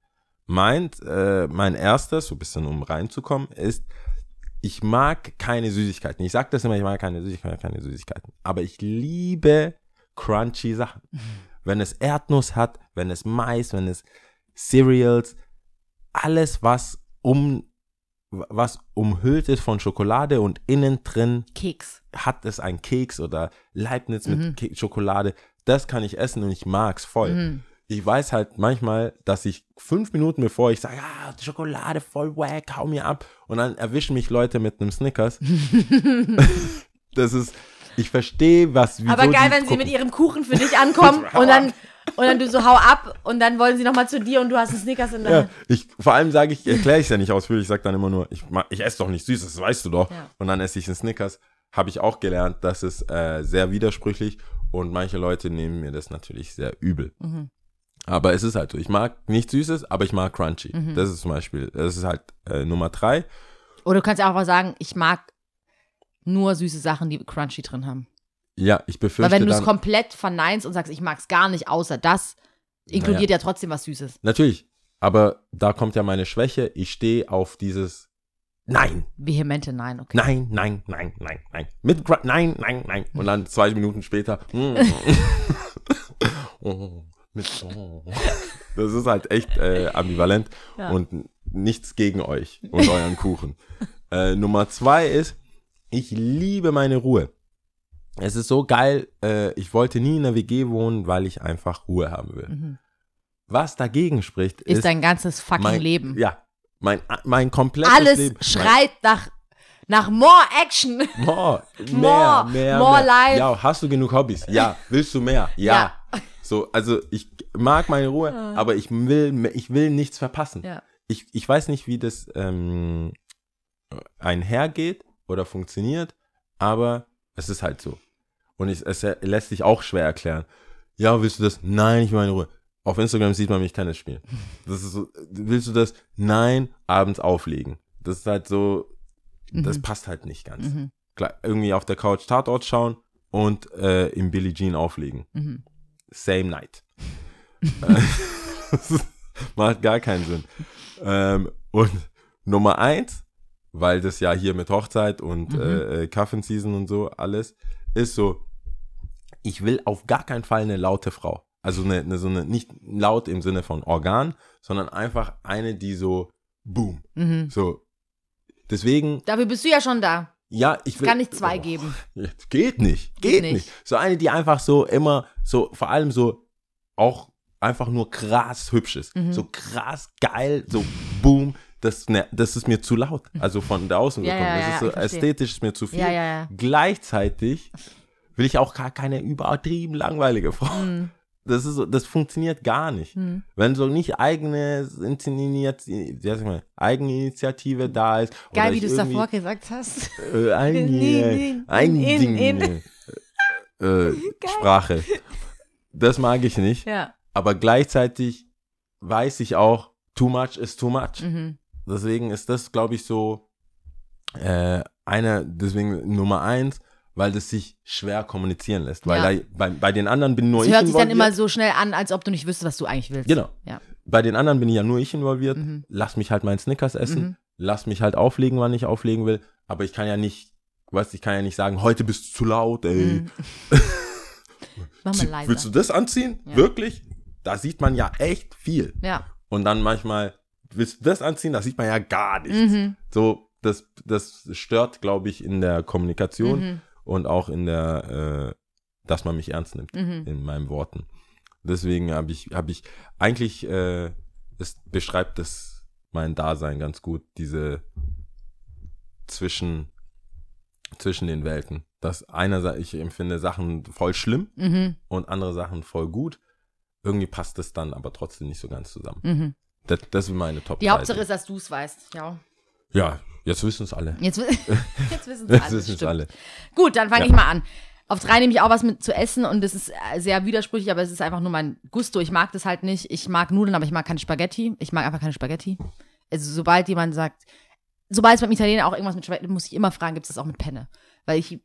Meint, äh, mein erstes, so ein bisschen um reinzukommen, ist, ich mag keine Süßigkeiten. Ich sage das immer, ich mag keine Süßigkeiten, keine Süßigkeiten. Aber ich liebe crunchy Sachen. Wenn es Erdnuss hat, wenn es Mais, wenn es Cereals, alles, was um was umhüllt ist von Schokolade und innen drin Keks. hat es einen Keks oder Leibniz mit Mhm. Ke Schokolade. Das kann ich essen und ich mag's voll. Mhm. Ich weiß halt manchmal, dass ich fünf Minuten bevor ich sage, ah, Schokolade voll wack, hau mir ab. Und dann erwischen mich Leute mit einem Snickers. das ist, ich verstehe, was, wieso Aber geil, wenn sie mit ihrem Kuchen für dich ankommen und dann, und dann du so hau ab und dann wollen sie nochmal zu dir und du hast einen Snickers in der Ja, Hand. ich, vor allem sage ich, erkläre ich es ja nicht ausführlich, ich sage dann immer nur, ich, ich esse doch nicht süß, das weißt du doch. Ja. Und dann esse ich einen Snickers. Habe ich auch gelernt, das ist äh, sehr widersprüchlich und manche Leute nehmen mir das natürlich sehr übel. Mhm. Aber es ist halt so, ich mag nicht Süßes, aber ich mag Crunchy. Mhm. Das ist zum Beispiel, das ist halt äh, Nummer drei. Oder du kannst ja auch mal sagen, ich mag nur süße Sachen, die Crunchy drin haben. Ja, ich Weil befürchte wenn du es komplett verneinst und sagst, ich mag es gar nicht, außer das, inkludiert ja trotzdem was Süßes. natürlich, aber da kommt ja meine Schwäche, ich stehe auf dieses Nein, Vehemente Nein, okay. Nein, nein, nein, nein, nein. Mit nein, nein, nein. Und dann zwei Minuten später. mm. oh, mit, oh. Das ist halt echt äh, ambivalent Ja. und nichts gegen euch und euren Kuchen. Äh, Nummer zwei ist, ich liebe meine Ruhe. Es ist so geil, äh, ich wollte nie in einer WG wohnen, weil ich einfach Ruhe haben will. Mhm. Was dagegen spricht, Ist ist, dein ganzes fucking mein Leben. Ja, mein, mein komplettes Alles Leben. Mein, schreit nach, nach more Action. More, mehr, More, mehr, more mehr. life. Ja, hast du genug Hobbys? Ja. Willst du mehr? Ja. Ja. So, also ich mag meine Ruhe, aber ich will, ich will nichts verpassen. Ja. Ich, ich weiß nicht, wie das ähm, einhergeht oder funktioniert, aber es ist halt so. Und ich, es lässt sich auch schwer erklären. Ja, willst du das? Nein, ich will meine Ruhe. Auf Instagram sieht man mich Tennis spielen. Das ist so, willst du das? Nein, abends auflegen. Das ist halt so, das passt halt nicht ganz. Mhm. Klar, irgendwie auf der Couch Tatort schauen und äh, im Billie Jean auflegen. Mhm. Same night. Äh, das macht gar keinen Sinn. Ähm, und Nummer eins, weil das ja hier mit Hochzeit und Mhm. äh, äh, Season und so alles ist so, ich will auf gar keinen Fall eine laute Frau. Also eine, eine so eine, nicht laut im Sinne von Organ, sondern einfach eine, die so boom. Mhm. So. Deswegen, Dafür bist du ja schon da. Ja, ich will. kann nicht zwei Oh. geben. Geht nicht. Geht, Geht nicht. nicht. So eine, die einfach so immer, so, vor allem so, auch einfach nur krass hübsch ist. Mhm. So krass geil, so boom. Das, ne, das ist mir zu laut. Also von der Außenwirkung. Ja, ja, das ist so ästhetisch ist mir zu viel. Ja, ja, ja. Gleichzeitig will ich auch gar keine übertrieben langweilige Frau. Mhm. Das ist so, das funktioniert gar nicht. Hm. Wenn so nicht eigene Initiative, Eigeninitiative da ist. Geil, wie du es davor gesagt hast. äh, ein, Nee, äh, nee, Ding, in. Äh, Sprache. Das mag ich nicht. Ja. Aber gleichzeitig weiß ich auch, too much is too much. Mhm. Deswegen ist das, glaube ich, so äh, einer, deswegen Nummer eins, weil das sich schwer kommunizieren lässt. Weil Ja. da, bei, bei den anderen bin nur Es ich hört sich dann involviert. immer so schnell an, als ob du nicht wüsstest, was du eigentlich willst. Genau. Ja. Bei den anderen bin ja nur ich involviert. Mhm. Lass mich halt meinen Snickers essen. Mhm. Lass mich halt auflegen, wann ich auflegen will. Aber ich kann ja nicht, weißt ich kann ja nicht sagen, heute bist du zu laut, ey. Mhm. Mach mal leiser. Willst du das anziehen? Ja. Wirklich? Da sieht man ja echt viel. ja. Und dann manchmal, willst du das anziehen? Da sieht man ja gar nichts. Mhm. So, das, das stört, glaube ich, in der Kommunikation Mhm. Und auch in der, äh, dass man mich ernst nimmt Mhm. in meinen Worten. Deswegen habe ich, habe ich eigentlich, äh, es beschreibt das mein Dasein ganz gut, diese zwischen, zwischen den Welten. Dass einerseits, ich empfinde Sachen voll schlimm Mhm. und andere Sachen voll gut. Irgendwie passt es dann aber trotzdem nicht so ganz zusammen. Mhm. Das, das sind meine Top Die Hauptsache ist, dass du es weißt. Ja. Ja, jetzt wissen es alle. Jetzt, jetzt wissen es Jetzt alle. wissen es stimmt. alle. Gut, dann fange Ja. ich mal an. Auf drei nehme ich auch was mit zu essen und das ist äh, sehr widersprüchlich, aber es ist einfach nur mein Gusto. Ich mag das halt nicht. Ich mag Nudeln, aber ich mag keine Spaghetti. Ich mag einfach keine Spaghetti. Also sobald jemand sagt, sobald es beim Italiener auch irgendwas mit Spaghetti, muss ich immer fragen, gibt es das auch mit Penne? Weil ich,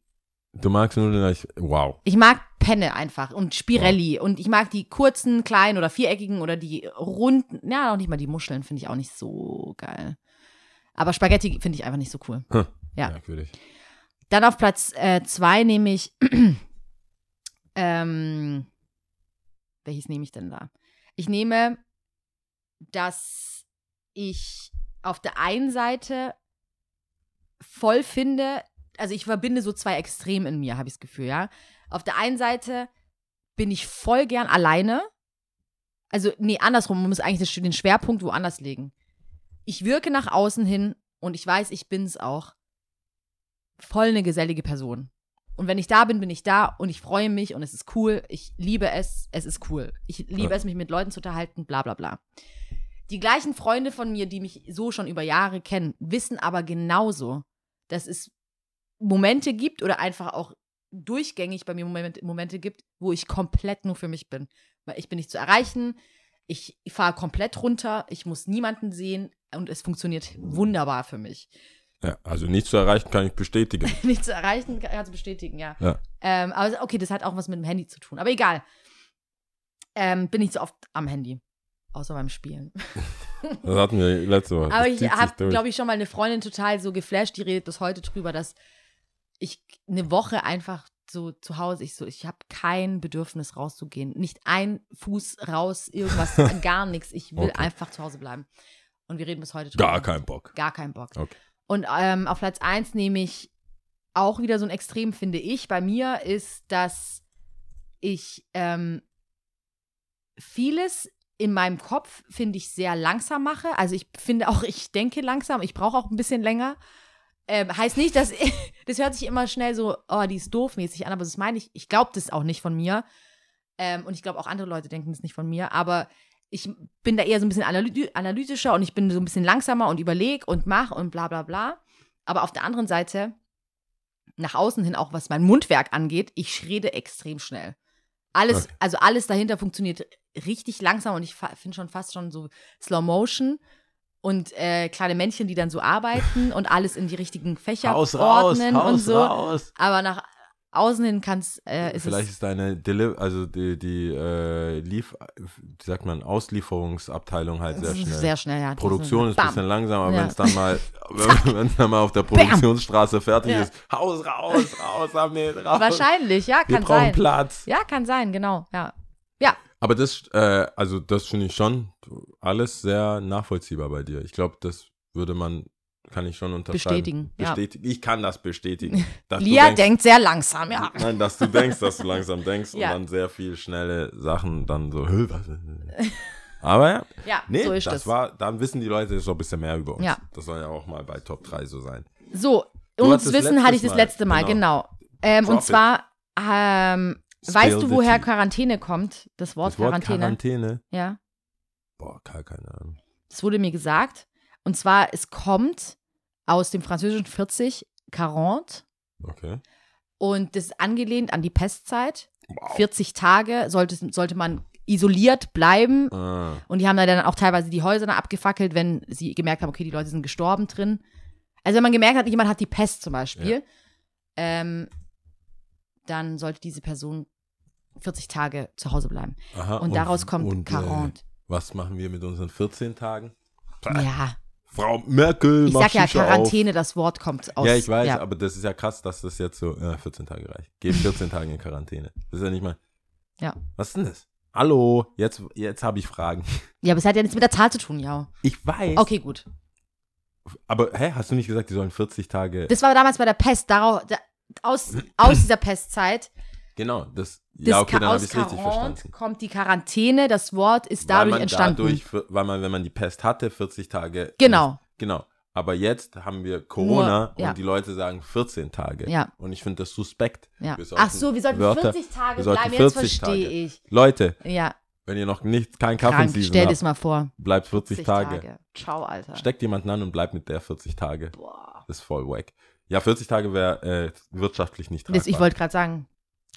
Du magst Nudeln, ich, wow. ich mag Penne einfach und Spirelli und ich mag die kurzen, kleinen oder viereckigen oder die runden, ja, auch nicht mal die Muscheln finde ich auch nicht so geil. Aber Spaghetti finde ich einfach nicht so cool. Hm. Ja. Merkwürdig. Dann auf Platz äh, zwei nehme ich, ähm, welches nehme ich denn da? Ich nehme, dass ich auf der einen Seite voll finde, also ich verbinde so zwei Extreme in mir, habe ich das Gefühl, ja. Auf der einen Seite bin ich voll gern alleine. Also, nee, andersrum, man muss eigentlich den Schwerpunkt woanders legen. Ich wirke nach außen hin und ich weiß, ich bin es auch voll eine gesellige Person. Und wenn ich da bin, bin ich da und ich freue mich und es ist cool. Ich liebe es, es ist cool. Ich liebe Ja. es, mich mit Leuten zu unterhalten, bla bla bla. Die gleichen Freunde von mir, die mich so schon über Jahre kennen, wissen aber genauso, dass es Momente gibt oder einfach auch durchgängig bei mir Momente, Momente gibt, wo ich komplett nur für mich bin. Weil ich bin nicht zu erreichen, ich fahre komplett runter, ich muss niemanden sehen und es funktioniert wunderbar für mich. Ja, also nicht zu erreichen kann ich bestätigen. nicht zu erreichen, kannst du bestätigen, ja. Ja. Ähm, aber okay, das hat auch was mit dem Handy zu tun. Aber egal. Ähm, bin nicht so oft am Handy. Außer beim Spielen. Das hatten wir letzte Woche. Aber ich habe, glaube ich, schon mal eine Freundin total so geflasht, die redet bis heute drüber, dass ich eine Woche einfach so zu Hause, ich so, ich habe kein Bedürfnis rauszugehen. Nicht ein Fuß raus, irgendwas, gar nichts. Ich will Okay. einfach zu Hause bleiben. Und wir reden bis heute drüber. Gar keinen Bock. Gar keinen Bock. Okay. Und ähm, auf Platz 1 nehme ich auch wieder so ein Extrem, finde ich. Bei mir ist, dass ich ähm, vieles in meinem Kopf, finde ich, sehr langsam mache. Also ich finde auch, ich denke langsam, ich brauche auch ein bisschen länger. Ähm, heißt nicht, dass das hört sich immer schnell so, oh, die ist doof mäßig an, aber das meine ich, ich glaube das auch nicht von mir. Ähm, und ich glaube auch andere Leute denken das nicht von mir, aber ich bin da eher so ein bisschen analy analytischer und ich bin so ein bisschen langsamer und überleg und mach und bla bla bla. Aber auf der anderen Seite, nach außen hin auch was mein Mundwerk angeht, ich rede extrem schnell. Alles, Okay. also alles dahinter funktioniert richtig langsam und ich finde schon fast schon so Slow Motion und äh, kleine Männchen, die dann so arbeiten und alles in die richtigen Fächer Haus raus, ordnen Haus und so. raus. Aber nach außen hin kann äh, ist Vielleicht es ist deine Deli also die, die äh, Lief wie sagt man, Auslieferungsabteilung halt sehr es schnell. sehr schnell, ja. Produktion ist ein Bam. bisschen langsam, aber Ja. wenn es dann mal, wenn es dann mal auf der Produktionsstraße fertig Ja. ist, Haus raus, raus, Ahmed, raus. Wahrscheinlich, ja, Wir kann brauchen sein. Platz. Ja, kann sein, genau, ja. Aber das, äh, also das finde ich schon alles sehr nachvollziehbar bei dir. Ich glaube, das würde man, kann ich schon unterschreiben. Bestätigen, ja. Bestätigen. Ich kann das bestätigen. Lia denkst- denkt sehr langsam, ja. Nein, dass du denkst, dass du langsam denkst Ja. und dann sehr viel schnelle Sachen dann so, "Hä, was? Aber ja, Ja, nee, so ist das das. war, dann wissen die Leute so ein bisschen mehr über uns. Ja. Das soll ja auch mal bei Top 3 so sein. So, Du ums Wissen hatte ich das letzte Mal, genau. genau. Ähm, und zwar ähm, Weißt du, woher. Quarantäne kommt? Das Wort das Wort Quarantäne. Quarantäne? Ja. Boah, gar keine Ahnung. Das wurde mir gesagt. Und zwar, es kommt aus dem französischen 40, 40. Okay. Und das ist angelehnt an die Pestzeit. Wow. 40 Tage sollte, sollte man isoliert bleiben. Ah, Und die haben da dann auch teilweise die Häuser abgefackelt, wenn sie gemerkt haben, okay, die Leute sind gestorben drin. Also wenn man gemerkt hat, jemand hat die Pest zum Beispiel, ähm, dann sollte diese Person 40 Tage zu Hause bleiben. aha. Und, daraus kommt und, äh, 40. was machen wir mit unseren 14 Tagen? ja, Frau Merkel, ich sag ja Shisha Quarantäne, das Wort kommt Auf. aus. Ja, ich weiß, ja. aber das ist ja krass, dass das jetzt so ja, 14 Tage reicht. Geh 14 Tage in Quarantäne. Das ist ja nicht mal. Ja. Was ist denn das? Hallo, jetzt, jetzt habe ich Fragen. ja, aber es hat ja nichts mit der Zahl zu tun, ja. Ich weiß. Okay, gut. Aber hä, hast du nicht gesagt, die sollen 40 Tage. Das war damals bei der Pest, darauf, da, aus, aus dieser Pestzeit. Genau, das. Das Ja, okay, Ka- dann habe ich es richtig verstanden. kommt die Quarantäne, das Wort ist Weil dadurch man entstanden. Dadurch, weil man, wenn man die Pest hatte, 40 Tage. Genau. Genau. Aber jetzt haben wir Corona Nur, ja. und die Leute sagen 14 Tage. Ja. Und ich finde das suspekt. Ja. Ach so, wir sollten Wörter- 40 Tage wir sollten bleiben, jetzt 40 verstehe Tage. ich. Leute, Ja, wenn ihr noch nicht kein krank, Kaffeeseason stell dir mal vor. bleibt 40, 40 Tage. Ciao, Alter. Steckt jemanden an und bleibt mit der 40 Tage. Boah. Das ist voll wack. Ja, 40 Tage wäre äh, wirtschaftlich nicht tragbar. Ich wollte gerade sagen.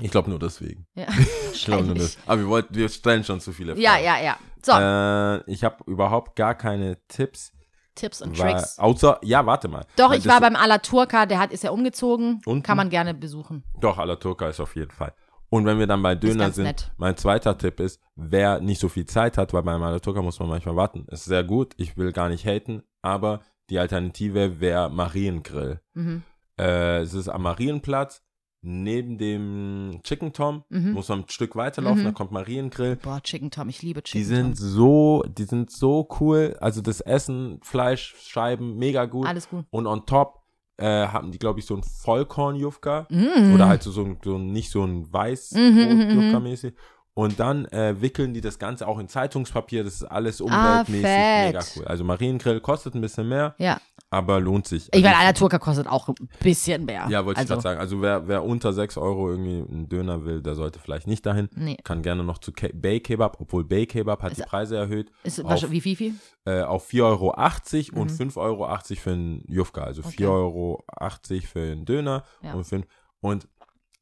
Ich glaube nur deswegen. Ja, Ich glaube nur das. Aber wir, wollten, wir stellen schon zu viele Fragen. Ja, ja, ja. So, Äh, ich habe überhaupt gar keine Tipps. Tipps und Weil, Tricks. außer, ja, warte mal. Doch, Weil ich war beim Alaturka, der hat, ist ja umgezogen. Unten? Kann man gerne besuchen. Doch, Alaturka ist auf jeden Fall. Und wenn wir dann bei Döner sind, nett. mein zweiter Tipp ist, wer nicht so viel Zeit hat, weil beim Alaturka muss man manchmal warten. Ist sehr gut, ich will gar nicht haten, aber die Alternative wäre Mariengrill. Mhm. Äh, es ist am Marienplatz, neben dem Chicken Tom, Mhm. muss man ein Stück weiterlaufen, Mhm. da kommt Mariengrill. Boah, Chicken Tom, ich liebe Chicken Die sind Tom. so, die sind so cool. Also das Essen, Fleisch, Scheiben, mega gut. Alles gut. Und on top äh, haben die, glaube ich, so ein Vollkorn-Jufka. Mm. Oder halt so, so, so nicht so ein weiß jufka mäßig Und dann äh, wickeln die das Ganze auch in Zeitungspapier. Das ist alles umweltmäßig Ah, mega cool. Also Mariengrill kostet ein bisschen mehr, Ja. aber lohnt sich. Ich meine, Also, Alaturka kostet auch ein bisschen mehr. ja, wollte ich also, gerade sagen. Also wer, wer unter 6 Euro irgendwie einen Döner will, der sollte vielleicht nicht dahin. Nee. Kann gerne noch zu Ke Bay Kebab, obwohl Bay Kebab hat Ist- die Preise erhöht Ist, auf- was, wie, wie viel? äh, auf 4,80 Euro und Mhm. 5,80 Euro für einen Jufka. Also Okay. 4,80 Euro für einen Döner Ja. und, für, und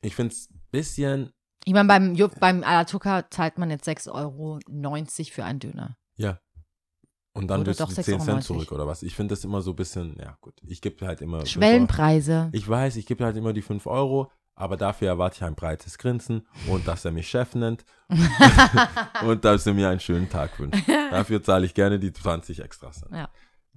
ich finde es ein bisschen, Ich meine, beim, beim Alaturka zahlt man jetzt 6,90 Euro für einen Döner. ja. Und dann wirst du doch die 6,90 10 Cent zurück oder was. Ich finde das immer so ein bisschen, ja gut, ich gebe halt immer. 5 Schwellenpreise. Ich weiß, ich gebe halt immer die 5 Euro, aber dafür erwarte ich ein breites Grinsen und dass er mich Chef nennt und dass er mir einen schönen Tag wünscht. Dafür zahle ich gerne die 20 Extras. Ja.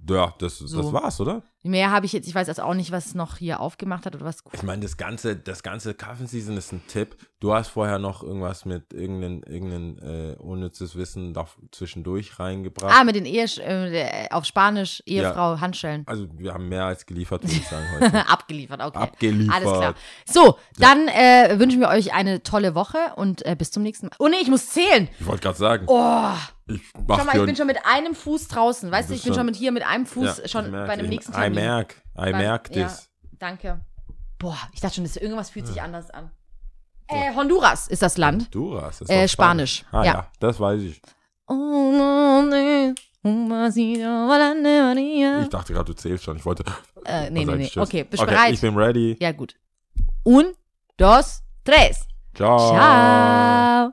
Ja, das, So. das war's, oder? Mehr habe ich jetzt, ich weiß also auch nicht, was noch hier aufgemacht hat oder was. Ich meine, das ganze, das ganze Kaffeeseason ist ein Tipp. Du hast vorher noch irgendwas mit irgendein, irgendein äh, unnützes Wissen da zwischendurch reingebracht. Ah, mit den Ehe, äh, auf Spanisch Ehefrau Handschellen. also wir haben mehr als geliefert, würde ich sagen, heute. Abgeliefert, okay. Abgeliefert. Alles klar. So, dann äh, wünschen wir euch eine tolle Woche und äh, bis zum nächsten Mal. Oh nee, ich muss zählen. Ich wollte gerade sagen, Oh, ich schau mal, ich bin schon mit einem Fuß draußen. Weißt du, ich bin schon- mit hier mit einem Fuß Ja, schon bei dem nächsten Termin. Merk, I merk ja, this. Danke. Boah, ich dachte schon, das, irgendwas fühlt sich anders an. Äh, Honduras ist das Land. Honduras ist Äh, doch Spanisch, Ah ja. ja. das weiß ich. Äh, Ich dachte gerade, du zählst schon. Ich wollte. nee, nee, Dann sag nee. Tschüss. Okay, bist du okay, bereit? ich bin ready. Ja, gut. Un, dos, tres. Ciao. Ciao.